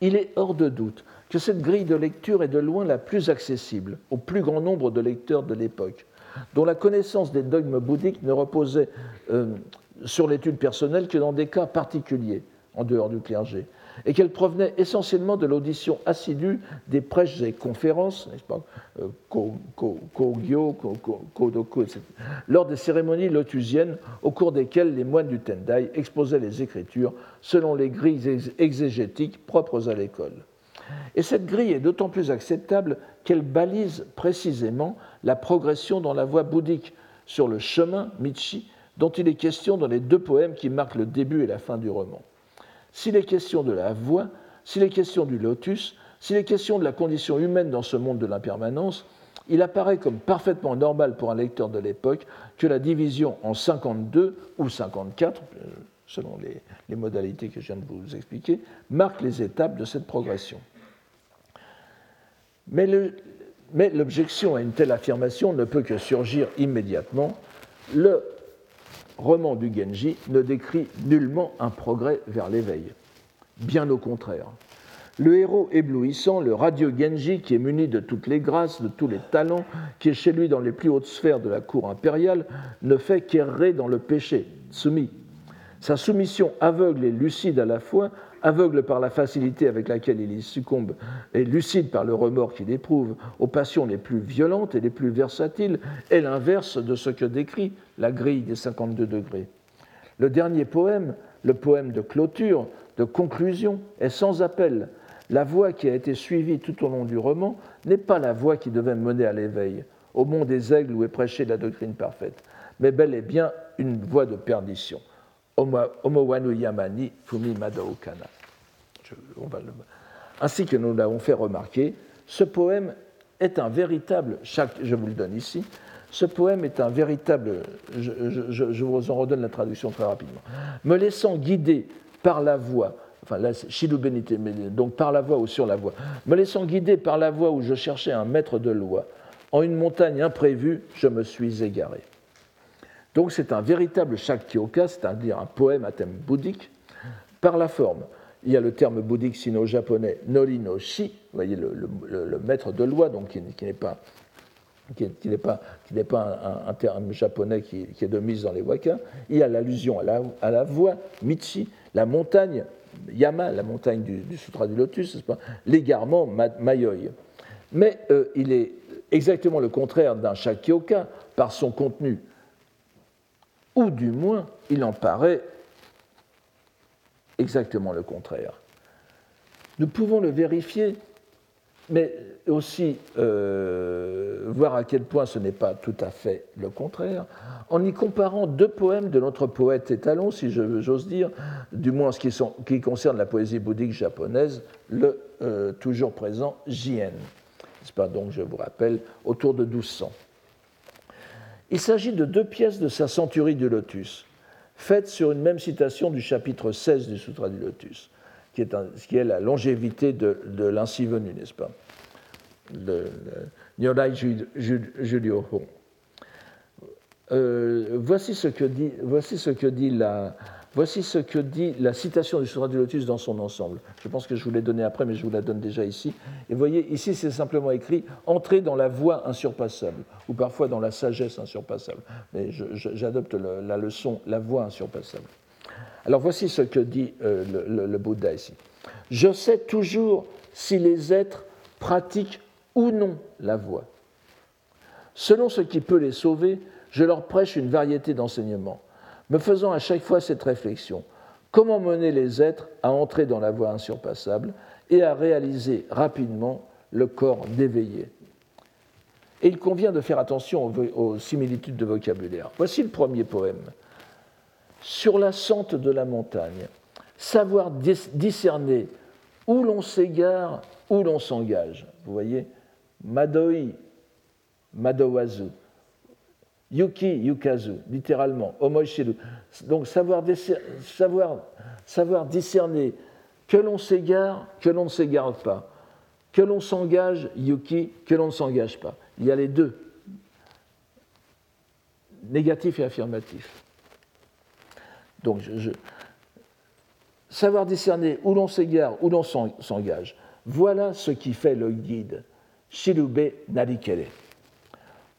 Il est hors de doute que cette grille de lecture est de loin la plus accessible au plus grand nombre de lecteurs de l'époque, dont la connaissance des dogmes bouddhiques ne reposait euh, sur l'étude personnelle que dans des cas particuliers, en dehors du clergé, et qu'elle provenait essentiellement de l'audition assidue des prêches et conférences, n'est-ce pas, euh, Kogyo, Kodoku, etc., lors des cérémonies lotusiennes au cours desquelles les moines du Tendai exposaient les Écritures selon les grilles exégétiques propres à l'école. Et cette grille est d'autant plus acceptable qu'elle balise précisément la progression dans la voie bouddhique sur le chemin Michi dont il est question dans les deux poèmes qui marquent le début et la fin du roman. S'il est question de la voie, s'il est question du lotus, s'il est question de la condition humaine dans ce monde de l'impermanence, il apparaît comme parfaitement normal pour un lecteur de l'époque que la division en 52 ou 54, euh, selon les, modalités que je viens de vous expliquer, marque les étapes de cette progression. Mais l'objection à une telle affirmation ne peut que surgir immédiatement. Le roman du Genji ne décrit nullement un progrès vers l'éveil. Bien au contraire. Le héros éblouissant, le radieux Genji, qui est muni de toutes les grâces, de tous les talents, qui est chez lui dans les plus hautes sphères de la cour impériale, ne fait qu'errer dans le péché, soumis. Sa soumission aveugle et lucide à la fois aveugle par la facilité avec laquelle il y succombe et lucide par le remords qu'il éprouve aux passions les plus violentes et les plus versatiles, est l'inverse de ce que décrit la grille des 52 degrés. Le dernier poème, le poème de clôture, de conclusion, est sans appel. La voie qui a été suivie tout au long du roman n'est pas la voie qui devait mener à l'éveil, au mont des aigles où est prêchée la doctrine parfaite, mais bel et bien une voie de perdition. Omowanu Yamani Fumi Madaokana. Ainsi que nous l'avons fait remarquer, ce poème est un véritable, je vous le donne ici, ce poème est un véritable, je, vous en redonne la traduction très rapidement, me laissant guider par la voix, enfin Benite, donc par la voix ou sur la voix, me laissant guider par la voix où je cherchais un maître de loi, en une montagne imprévue, je me suis égaré. Donc c'est un véritable Shaktyoka, c'est-à-dire un poème à thème bouddhique, par la forme. Il y a le terme bouddhique sino-japonais nori no shi, vous voyez le, maître de loi, donc qui, n'est pas, qui, n'est pas, qui n'est pas un, terme japonais qui, est de mise dans les wakas. Il y a l'allusion à la, voie, michi, la montagne, yama, la montagne du, Sutra du Lotus, l'égarement, mayoi. Mais euh, il est exactement le contraire d'un shakyoka par son contenu ou du moins il en paraît exactement le contraire. Nous pouvons le vérifier mais aussi euh, voir à quel point ce n'est pas tout à fait le contraire, en y comparant deux poèmes de notre poète étalon, si j'ose dire, du moins en ce qui, concerne la poésie bouddhique japonaise, le euh, toujours présent Jien. pas Donc, je vous rappelle, autour de 1200. Il s'agit de deux pièces de sa Centurie du Lotus, faites sur une même citation du chapitre 16 du Sutra du Lotus, qui est, qui est la longévité de, de l'ainsi venu, n'est-ce pas? Le, Julio euh, voici, ce que dit, voici, ce que dit la, voici ce que dit la citation du Sutra du Lotus dans son ensemble. Je pense que je vous l'ai donné après, mais je vous la donne déjà ici. Et voyez, ici, c'est simplement écrit Entrer dans la voie insurpassable, ou parfois dans la sagesse insurpassable. Mais j'adopte la leçon la voie insurpassable. Alors voici ce que dit euh, le Bouddha ici. Je sais toujours si les êtres pratiquent ou non la voie. Selon ce qui peut les sauver, je leur prêche une variété d'enseignements, me faisant à chaque fois cette réflexion. Comment mener les êtres à entrer dans la voie insurpassable et à réaliser rapidement le corps d'éveillé? Et il convient de faire attention aux, similitudes de vocabulaire. Voici le premier poème. Sur la sente de la montagne, savoir discerner où l'on s'égare, où l'on s'engage. Vous voyez Madoi, Madowazu, Yuki, Yukazu, littéralement, Omoishiru. Donc savoir, discerner que l'on s'égare, que l'on ne s'égare pas, que l'on s'engage, Yuki, que l'on ne s'engage pas. Il y a les deux, négatif et affirmatif. Donc, je, savoir discerner où l'on s'égare, où l'on s'engage, voilà ce qui fait le guide. Shirube Narikere.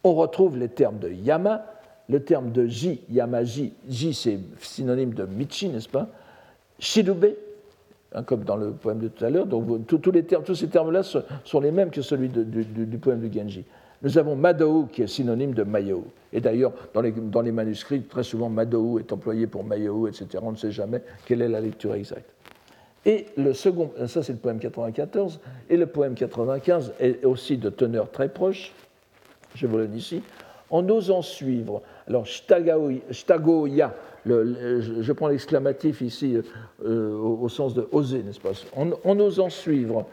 On retrouve les termes de Yama, le terme de Ji, Yamaji, Ji c'est synonyme de Michi, n'est-ce pas? Shirube, hein, comme dans le poème de tout à l'heure, donc tous, les termes, tous ces termes-là sont les mêmes que celui du, poème de Genji. Nous avons Madou qui est synonyme de Mayou. Et d'ailleurs, dans les, manuscrits, très souvent Madou est employé pour Mayou, etc. On ne sait jamais quelle est la lecture exacte. Et le second, ça c'est le poème 94, et le poème 95 est aussi de teneur très proche, je vous le dis ici, en osant suivre. Alors, Shtagoya, je prends l'exclamatif ici euh, au, sens de oser, n'est-ce pas? En, osant suivre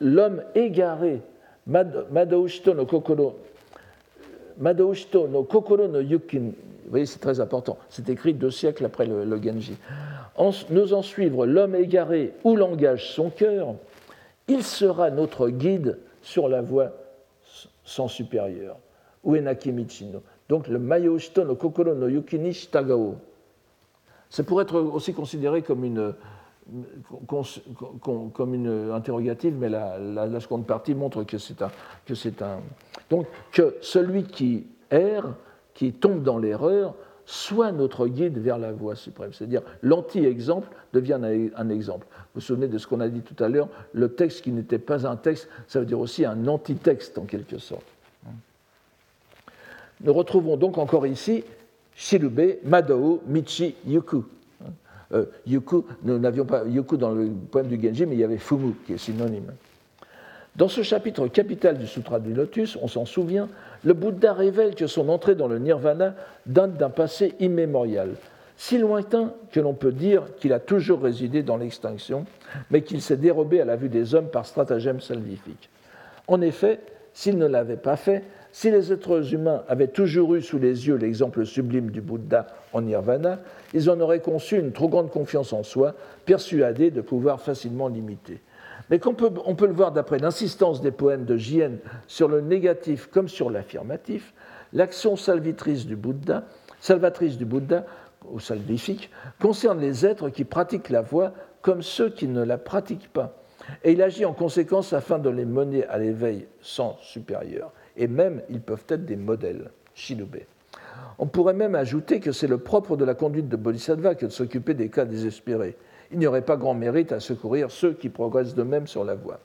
l'homme égaré, Madoushito no Kokoro, no Kokoro no Yukin, vous voyez, c'est très important. C'est écrit deux siècles après le, Genji en n'osant suivre l'homme égaré où l'engage son cœur, il sera notre guide sur la voie sans supérieur. Uenaki Michino. Donc le Mayoshito no Kokoro no Yukini Shitagao. Ça pourrait être aussi considéré comme une, comme une interrogative, mais la, la, seconde partie montre que c'est un, que un. Donc que celui qui erre, qui tombe dans l'erreur, soit notre guide vers la voie suprême. C'est-à-dire l'anti-exemple devient un exemple. Vous vous souvenez de ce qu'on a dit tout à l'heure, le texte qui n'était pas un texte, ça veut dire aussi un anti-texte en quelque sorte. Nous retrouvons donc encore ici Shirube, Madou, Michi, Yuku. Euh, yuku, nous n'avions pas Yuku dans le poème du Genji, mais il y avait Fumu qui est synonyme. Dans ce chapitre capital du Sutra du Lotus, on s'en souvient, le Bouddha révèle que son entrée dans le nirvana date d'un passé immémorial, si lointain que l'on peut dire qu'il a toujours résidé dans l'extinction, mais qu'il s'est dérobé à la vue des hommes par stratagème salvifique. En effet, s'il ne l'avait pas fait, si les êtres humains avaient toujours eu sous les yeux l'exemple sublime du Bouddha en nirvana, ils en auraient conçu une trop grande confiance en soi, persuadés de pouvoir facilement l'imiter. Mais on peut, on peut le voir d'après l'insistance des poèmes de Jien sur le négatif comme sur l'affirmatif, l'action salvatrice du Bouddha, salvatrice du Bouddha ou salvifique concerne les êtres qui pratiquent la voie comme ceux qui ne la pratiquent pas. Et il agit en conséquence afin de les mener à l'éveil sans supérieur. Et même, ils peuvent être des modèles, Shinube. On pourrait même ajouter que c'est le propre de la conduite de Bodhisattva que de s'occuper des cas désespérés il n'y aurait pas grand mérite à secourir ceux qui progressent de même sur la voie.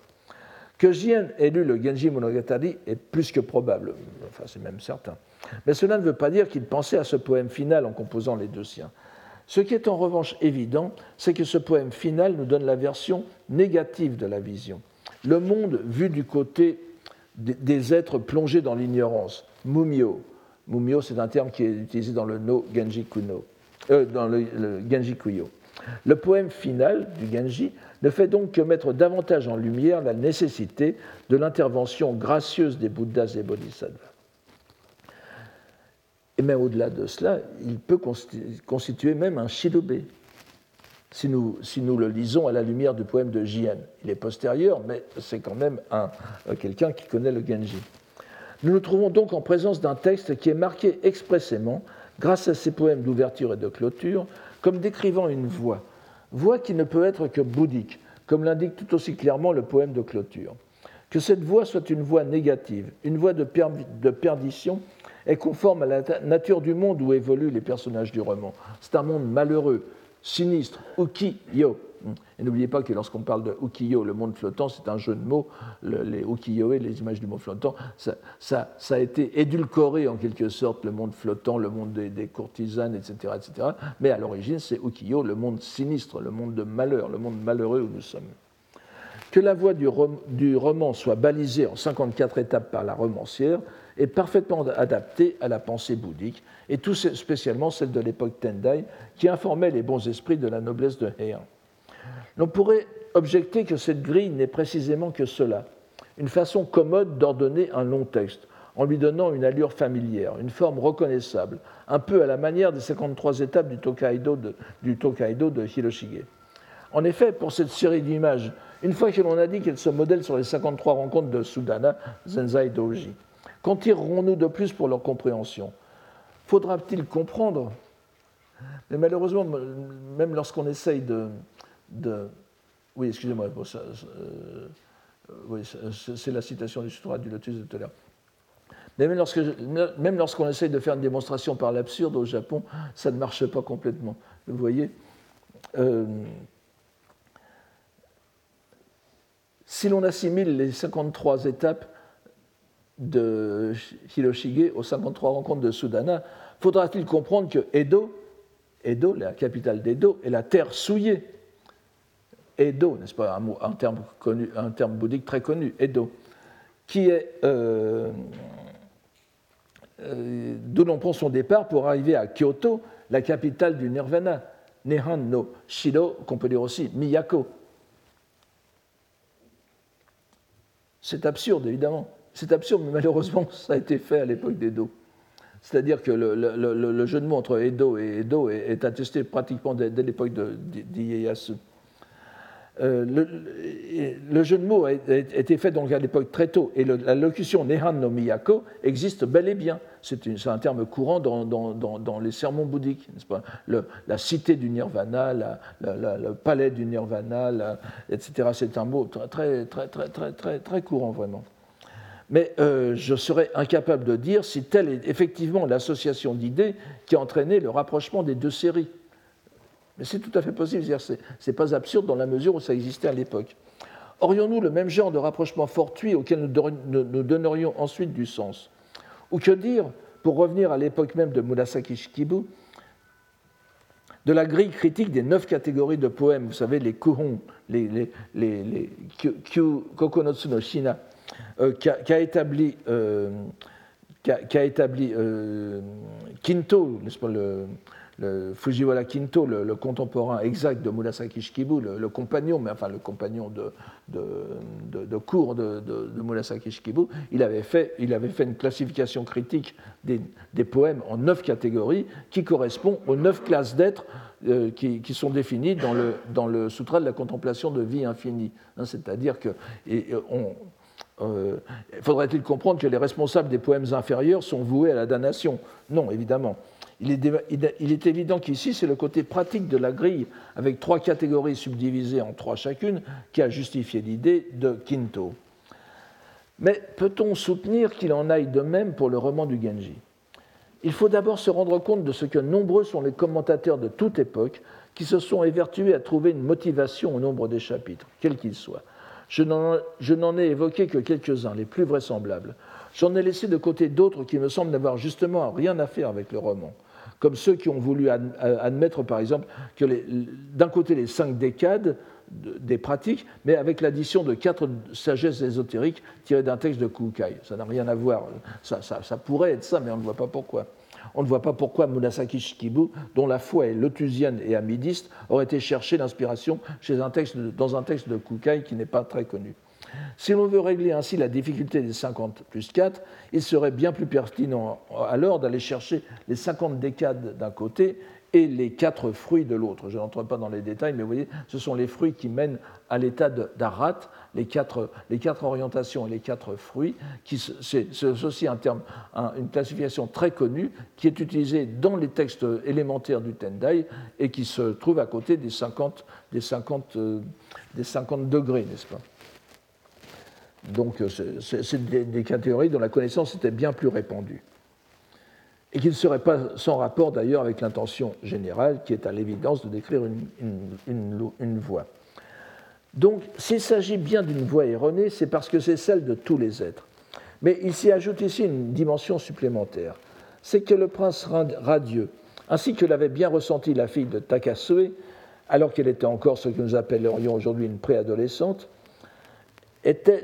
Que Jien ait lu le Genji Monogatari est plus que probable, enfin c'est même certain. Mais cela ne veut pas dire qu'il pensait à ce poème final en composant les deux siens. Ce qui est en revanche évident, c'est que ce poème final nous donne la version négative de la vision, le monde vu du côté des êtres plongés dans l'ignorance, mumio. Mumio, c'est un terme qui est utilisé dans le no Genji Kuno, euh, dans le, Genji Kuyo. Le poème final du Genji ne fait donc que mettre davantage en lumière la nécessité de l'intervention gracieuse des Bouddhas et Bodhisattvas. Et même au-delà de cela, il peut constituer même un shidobé, si nous, si nous, le lisons à la lumière du poème de Jien. Il est postérieur, mais c'est quand même euh, quelqu'un qui connaît le Genji. Nous nous trouvons donc en présence d'un texte qui est marqué expressément, grâce à ses poèmes d'ouverture et de clôture, comme décrivant une voix, voix qui ne peut être que bouddhique, comme l'indique tout aussi clairement le poème de clôture. Que cette voix soit une voix négative, une voix de, perdition, est conforme à la nature du monde où évoluent les personnages du roman. C'est un monde malheureux, sinistre, uki-yo. Et n'oubliez pas que lorsqu'on parle de ukiyo, le monde flottant, c'est un jeu de mots. les ukiyo-e, les images du monde flottant, ça, a été édulcoré en quelque sorte, le monde flottant, le monde des, courtisanes, etc., etc. Mais à l'origine, c'est ukiyo, le monde sinistre, le monde de malheur, le monde malheureux où nous sommes. Que la voix du, du roman soit balisée en 54 étapes par la romancière est parfaitement adaptée à la pensée bouddhique, et tout spécialement celle de l'époque Tendai, qui informait les bons esprits de la noblesse de Heian. L'on pourrait objecter que cette grille n'est précisément que cela, une façon commode d'ordonner un long texte, en lui donnant une allure familière, une forme reconnaissable, un peu à la manière des 53 étapes du Tokaido de, Hiroshige. En effet, pour cette série d'images, une fois que l'on a dit qu'elle se modèle sur les 53 rencontres de Sudana, Zenzai Doji, qu'en tirerons-nous de plus pour leur compréhension? Faudra-t-il comprendre? Mais malheureusement, même lorsqu'on essaye de, oui, excusez-moi, euh, c'est la citation du Sutra du Lotus de tout à l'heure. Mais même lorsqu'on essaye de faire une démonstration par l'absurde au Japon, ça ne marche pas complètement. Vous voyez euh, Si l'on assimile les 53 étapes de Hiroshige aux 53 rencontres de Sudana, faudra-t-il comprendre que Edo, Edo, la capitale d'Edo, est la terre souillée Edo, n'est-ce pas, un, terme bouddhique très connu, Edo, qui est euh, euh, d'où l'on prend son départ pour arriver à Kyoto, la capitale du Nirvana, Nehan no Shiro, qu'on peut dire aussi Miyako. C'est absurde, évidemment. C'est absurde, mais malheureusement, (laughs) ça a été fait à l'époque d'Edo. C'est-à-dire que le, jeu de mots entre Edo et Edo est, attesté pratiquement dès, dès l'époque d'Ieyasu. Euh, le, jeu de mots a, été fait donc à l'époque très tôt, et la locution Nehan no Miyako existe bel et bien. C'est un terme courant dans, les sermons bouddhiques, n'est-ce pas? La cité du nirvana, le palais du nirvana, etc. C'est un mot très, très, très, très, très, très courant, vraiment. Mais euh, je serais incapable de dire si telle est effectivement l'association d'idées qui a entraîné le rapprochement des deux séries. Mais c'est tout à fait possible, ce n'est pas absurde dans la mesure où ça existait à l'époque. Aurions-nous le même genre de rapprochement fortuit auquel nous donnerions ensuite du sens? Ou que dire, pour revenir à l'époque même de Murasaki Shikibu, de la grille critique des neuf catégories de poèmes, vous savez, les kuhon, les, kokonotsu no shina, euh, qu'a établi, euh, euh, Kinto, n'est-ce pas, le, le Fujiwara Kinto, le, contemporain exact de Murasaki Shikibu, le, compagnon, mais enfin le compagnon de, cours de, Murasaki Shikibu, il avait, fait, une classification critique des, poèmes en neuf catégories qui correspond aux neuf classes d'êtres euh, qui, sont définies dans le, dans de la contemplation de vie infinie. Hein, c'est-à-dire que euh, faudrait-il comprendre que les responsables des poèmes inférieurs sont voués à la damnation? Non, évidemment. Il est, évident qu'ici, c'est le côté pratique de la grille, avec trois catégories subdivisées en trois chacune, qui a justifié l'idée de Quinto. Mais peut-on soutenir qu'il en aille de même pour le roman du Genji? Il faut d'abord se rendre compte de ce que nombreux sont les commentateurs de toute époque qui se sont évertués à trouver une motivation au nombre des chapitres, quels qu'ils soient. Je n'en ai évoqué que quelques-uns, les plus vraisemblables. J'en ai laissé de côté d'autres qui me semblent n'avoir justement rien à faire avec le roman comme ceux qui ont voulu admettre, par exemple, que d'un côté les cinq décades des pratiques, mais avec l'addition de quatre sagesses ésotériques tirées d'un texte de Kukai. Ça n'a rien à voir. Ça, ça, pourrait être ça, mais on ne voit pas pourquoi. On ne voit pas pourquoi Munasaki Shikibu, dont la foi est lotusienne et amidiste, aurait été chercher l'inspiration dans un texte de Kukai qui n'est pas très connu. Si l'on veut régler ainsi la difficulté des 50 plus 4, il serait bien plus pertinent alors d'aller chercher les 50 décades d'un côté et les quatre fruits de l'autre. Je n'entre pas dans les détails, mais vous voyez, ce sont les fruits qui mènent à l'état d'Arat, les quatre, orientations et les quatre fruits, c'est aussi un terme, une classification très connue qui est utilisée dans les textes élémentaires du Tendai et qui se trouve à côté des 50, des 50, euh, des 50 degrés, n'est-ce pas? Donc, euh, c'est des, des catégories dont la connaissance était bien plus répandue et qui ne serait pas sans rapport d'ailleurs avec l'intention générale qui est à l'évidence de décrire une, voix. Donc s'il s'agit bien d'une voix erronée, c'est parce que c'est celle de tous les êtres. Mais il s'y ajoute ici une dimension supplémentaire, c'est que le prince radieux, ainsi que l'avait bien ressenti la fille de Takasue, alors qu'elle était encore ce que nous appellerions aujourd'hui une préadolescente,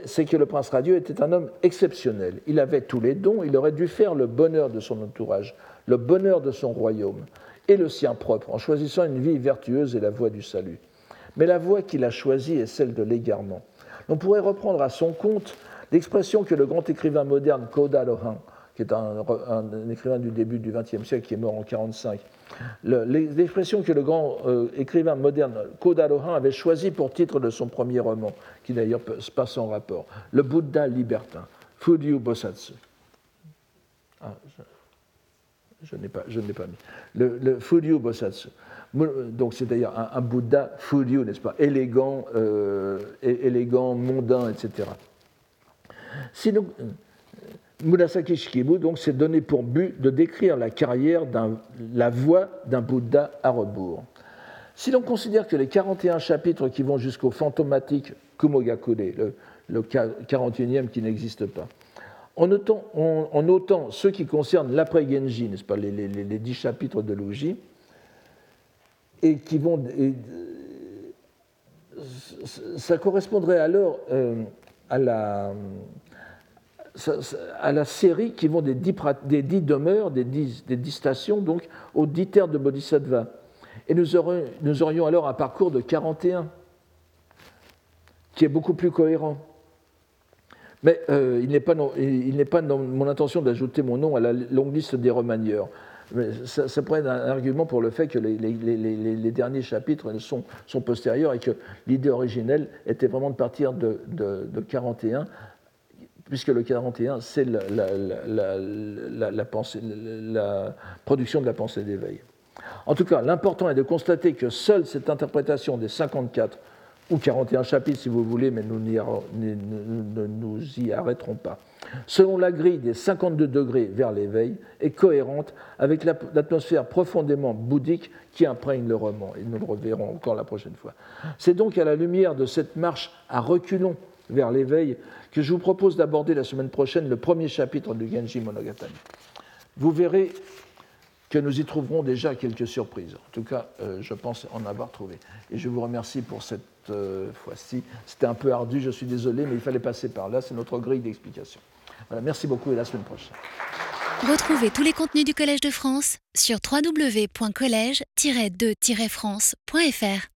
c'est que le prince radieux était un homme exceptionnel. Il avait tous les dons, il aurait dû faire le bonheur de son entourage, le bonheur de son royaume, et le sien propre, en choisissant une vie vertueuse et la voie du salut. Mais la voie qu'il a choisie est celle de l'égarement. On pourrait reprendre à son compte l'expression que le grand écrivain moderne Koda Lohan qui est un, écrivain du début du XXe siècle, qui est mort en 1945. L'expression que le grand euh, écrivain moderne Koda Lohan avait choisie pour titre de son premier roman, qui d'ailleurs passe en rapport, Le Bouddha libertin, Fudyu Bosatsu. Ah, je, n'ai pas, pas mis. Le, le Bosatsu. Donc c'est d'ailleurs un, Bouddha Fudyu, n'est-ce pas? Élégant, euh, élégant, mondain, etc. Sinon, Murasaki Shikibu donc s'est donné pour but de décrire la carrière, la voie d'un Bouddha à rebours. Si l'on considère que les 41 chapitres qui vont jusqu'au fantomatique Kumogakure, le, le 41e qui n'existe pas, en notant, ceux qui concernent l'après-Genji, n'est-ce pas, les, les, 10 chapitres de Luji, et qui vont. ça correspondrait alors euh, à la à la série qui vont des dix, demeures, des dix, stations, donc aux dix terres de Bodhisattva. Et nous aurions, alors un parcours de 41, qui est beaucoup plus cohérent. Mais euh, il n'est pas, mon intention d'ajouter mon nom à la longue liste des remanieurs. Mais ça, pourrait être un argument pour le fait que les, derniers chapitres sont, postérieurs et que l'idée originelle était vraiment de partir de 41 puisque le 41, c'est la, production de la pensée d'éveil. En tout cas, l'important est de constater que seule cette interprétation des 54 ou 41 chapitres, si vous voulez, mais nous ne nous y arrêterons pas, selon la grille des 52 degrés vers l'éveil, est cohérente avec l'atmosphère profondément bouddhique qui imprègne le roman, et nous le reverrons encore la prochaine fois. C'est donc à la lumière de cette marche à reculons vers l'éveil que je vous propose d'aborder la semaine prochaine le premier chapitre du Genji Monogatari. Vous verrez que nous y trouverons déjà quelques surprises. En tout cas, euh, je pense en avoir trouvé. Et je vous remercie pour cette euh, fois-ci. C'était un peu ardu, je suis désolé, mais il fallait passer par là. C'est notre grille d'explication. Voilà, merci beaucoup et la semaine prochaine. Retrouvez tous les contenus du Collège de France sur www.colège-2-france.fr.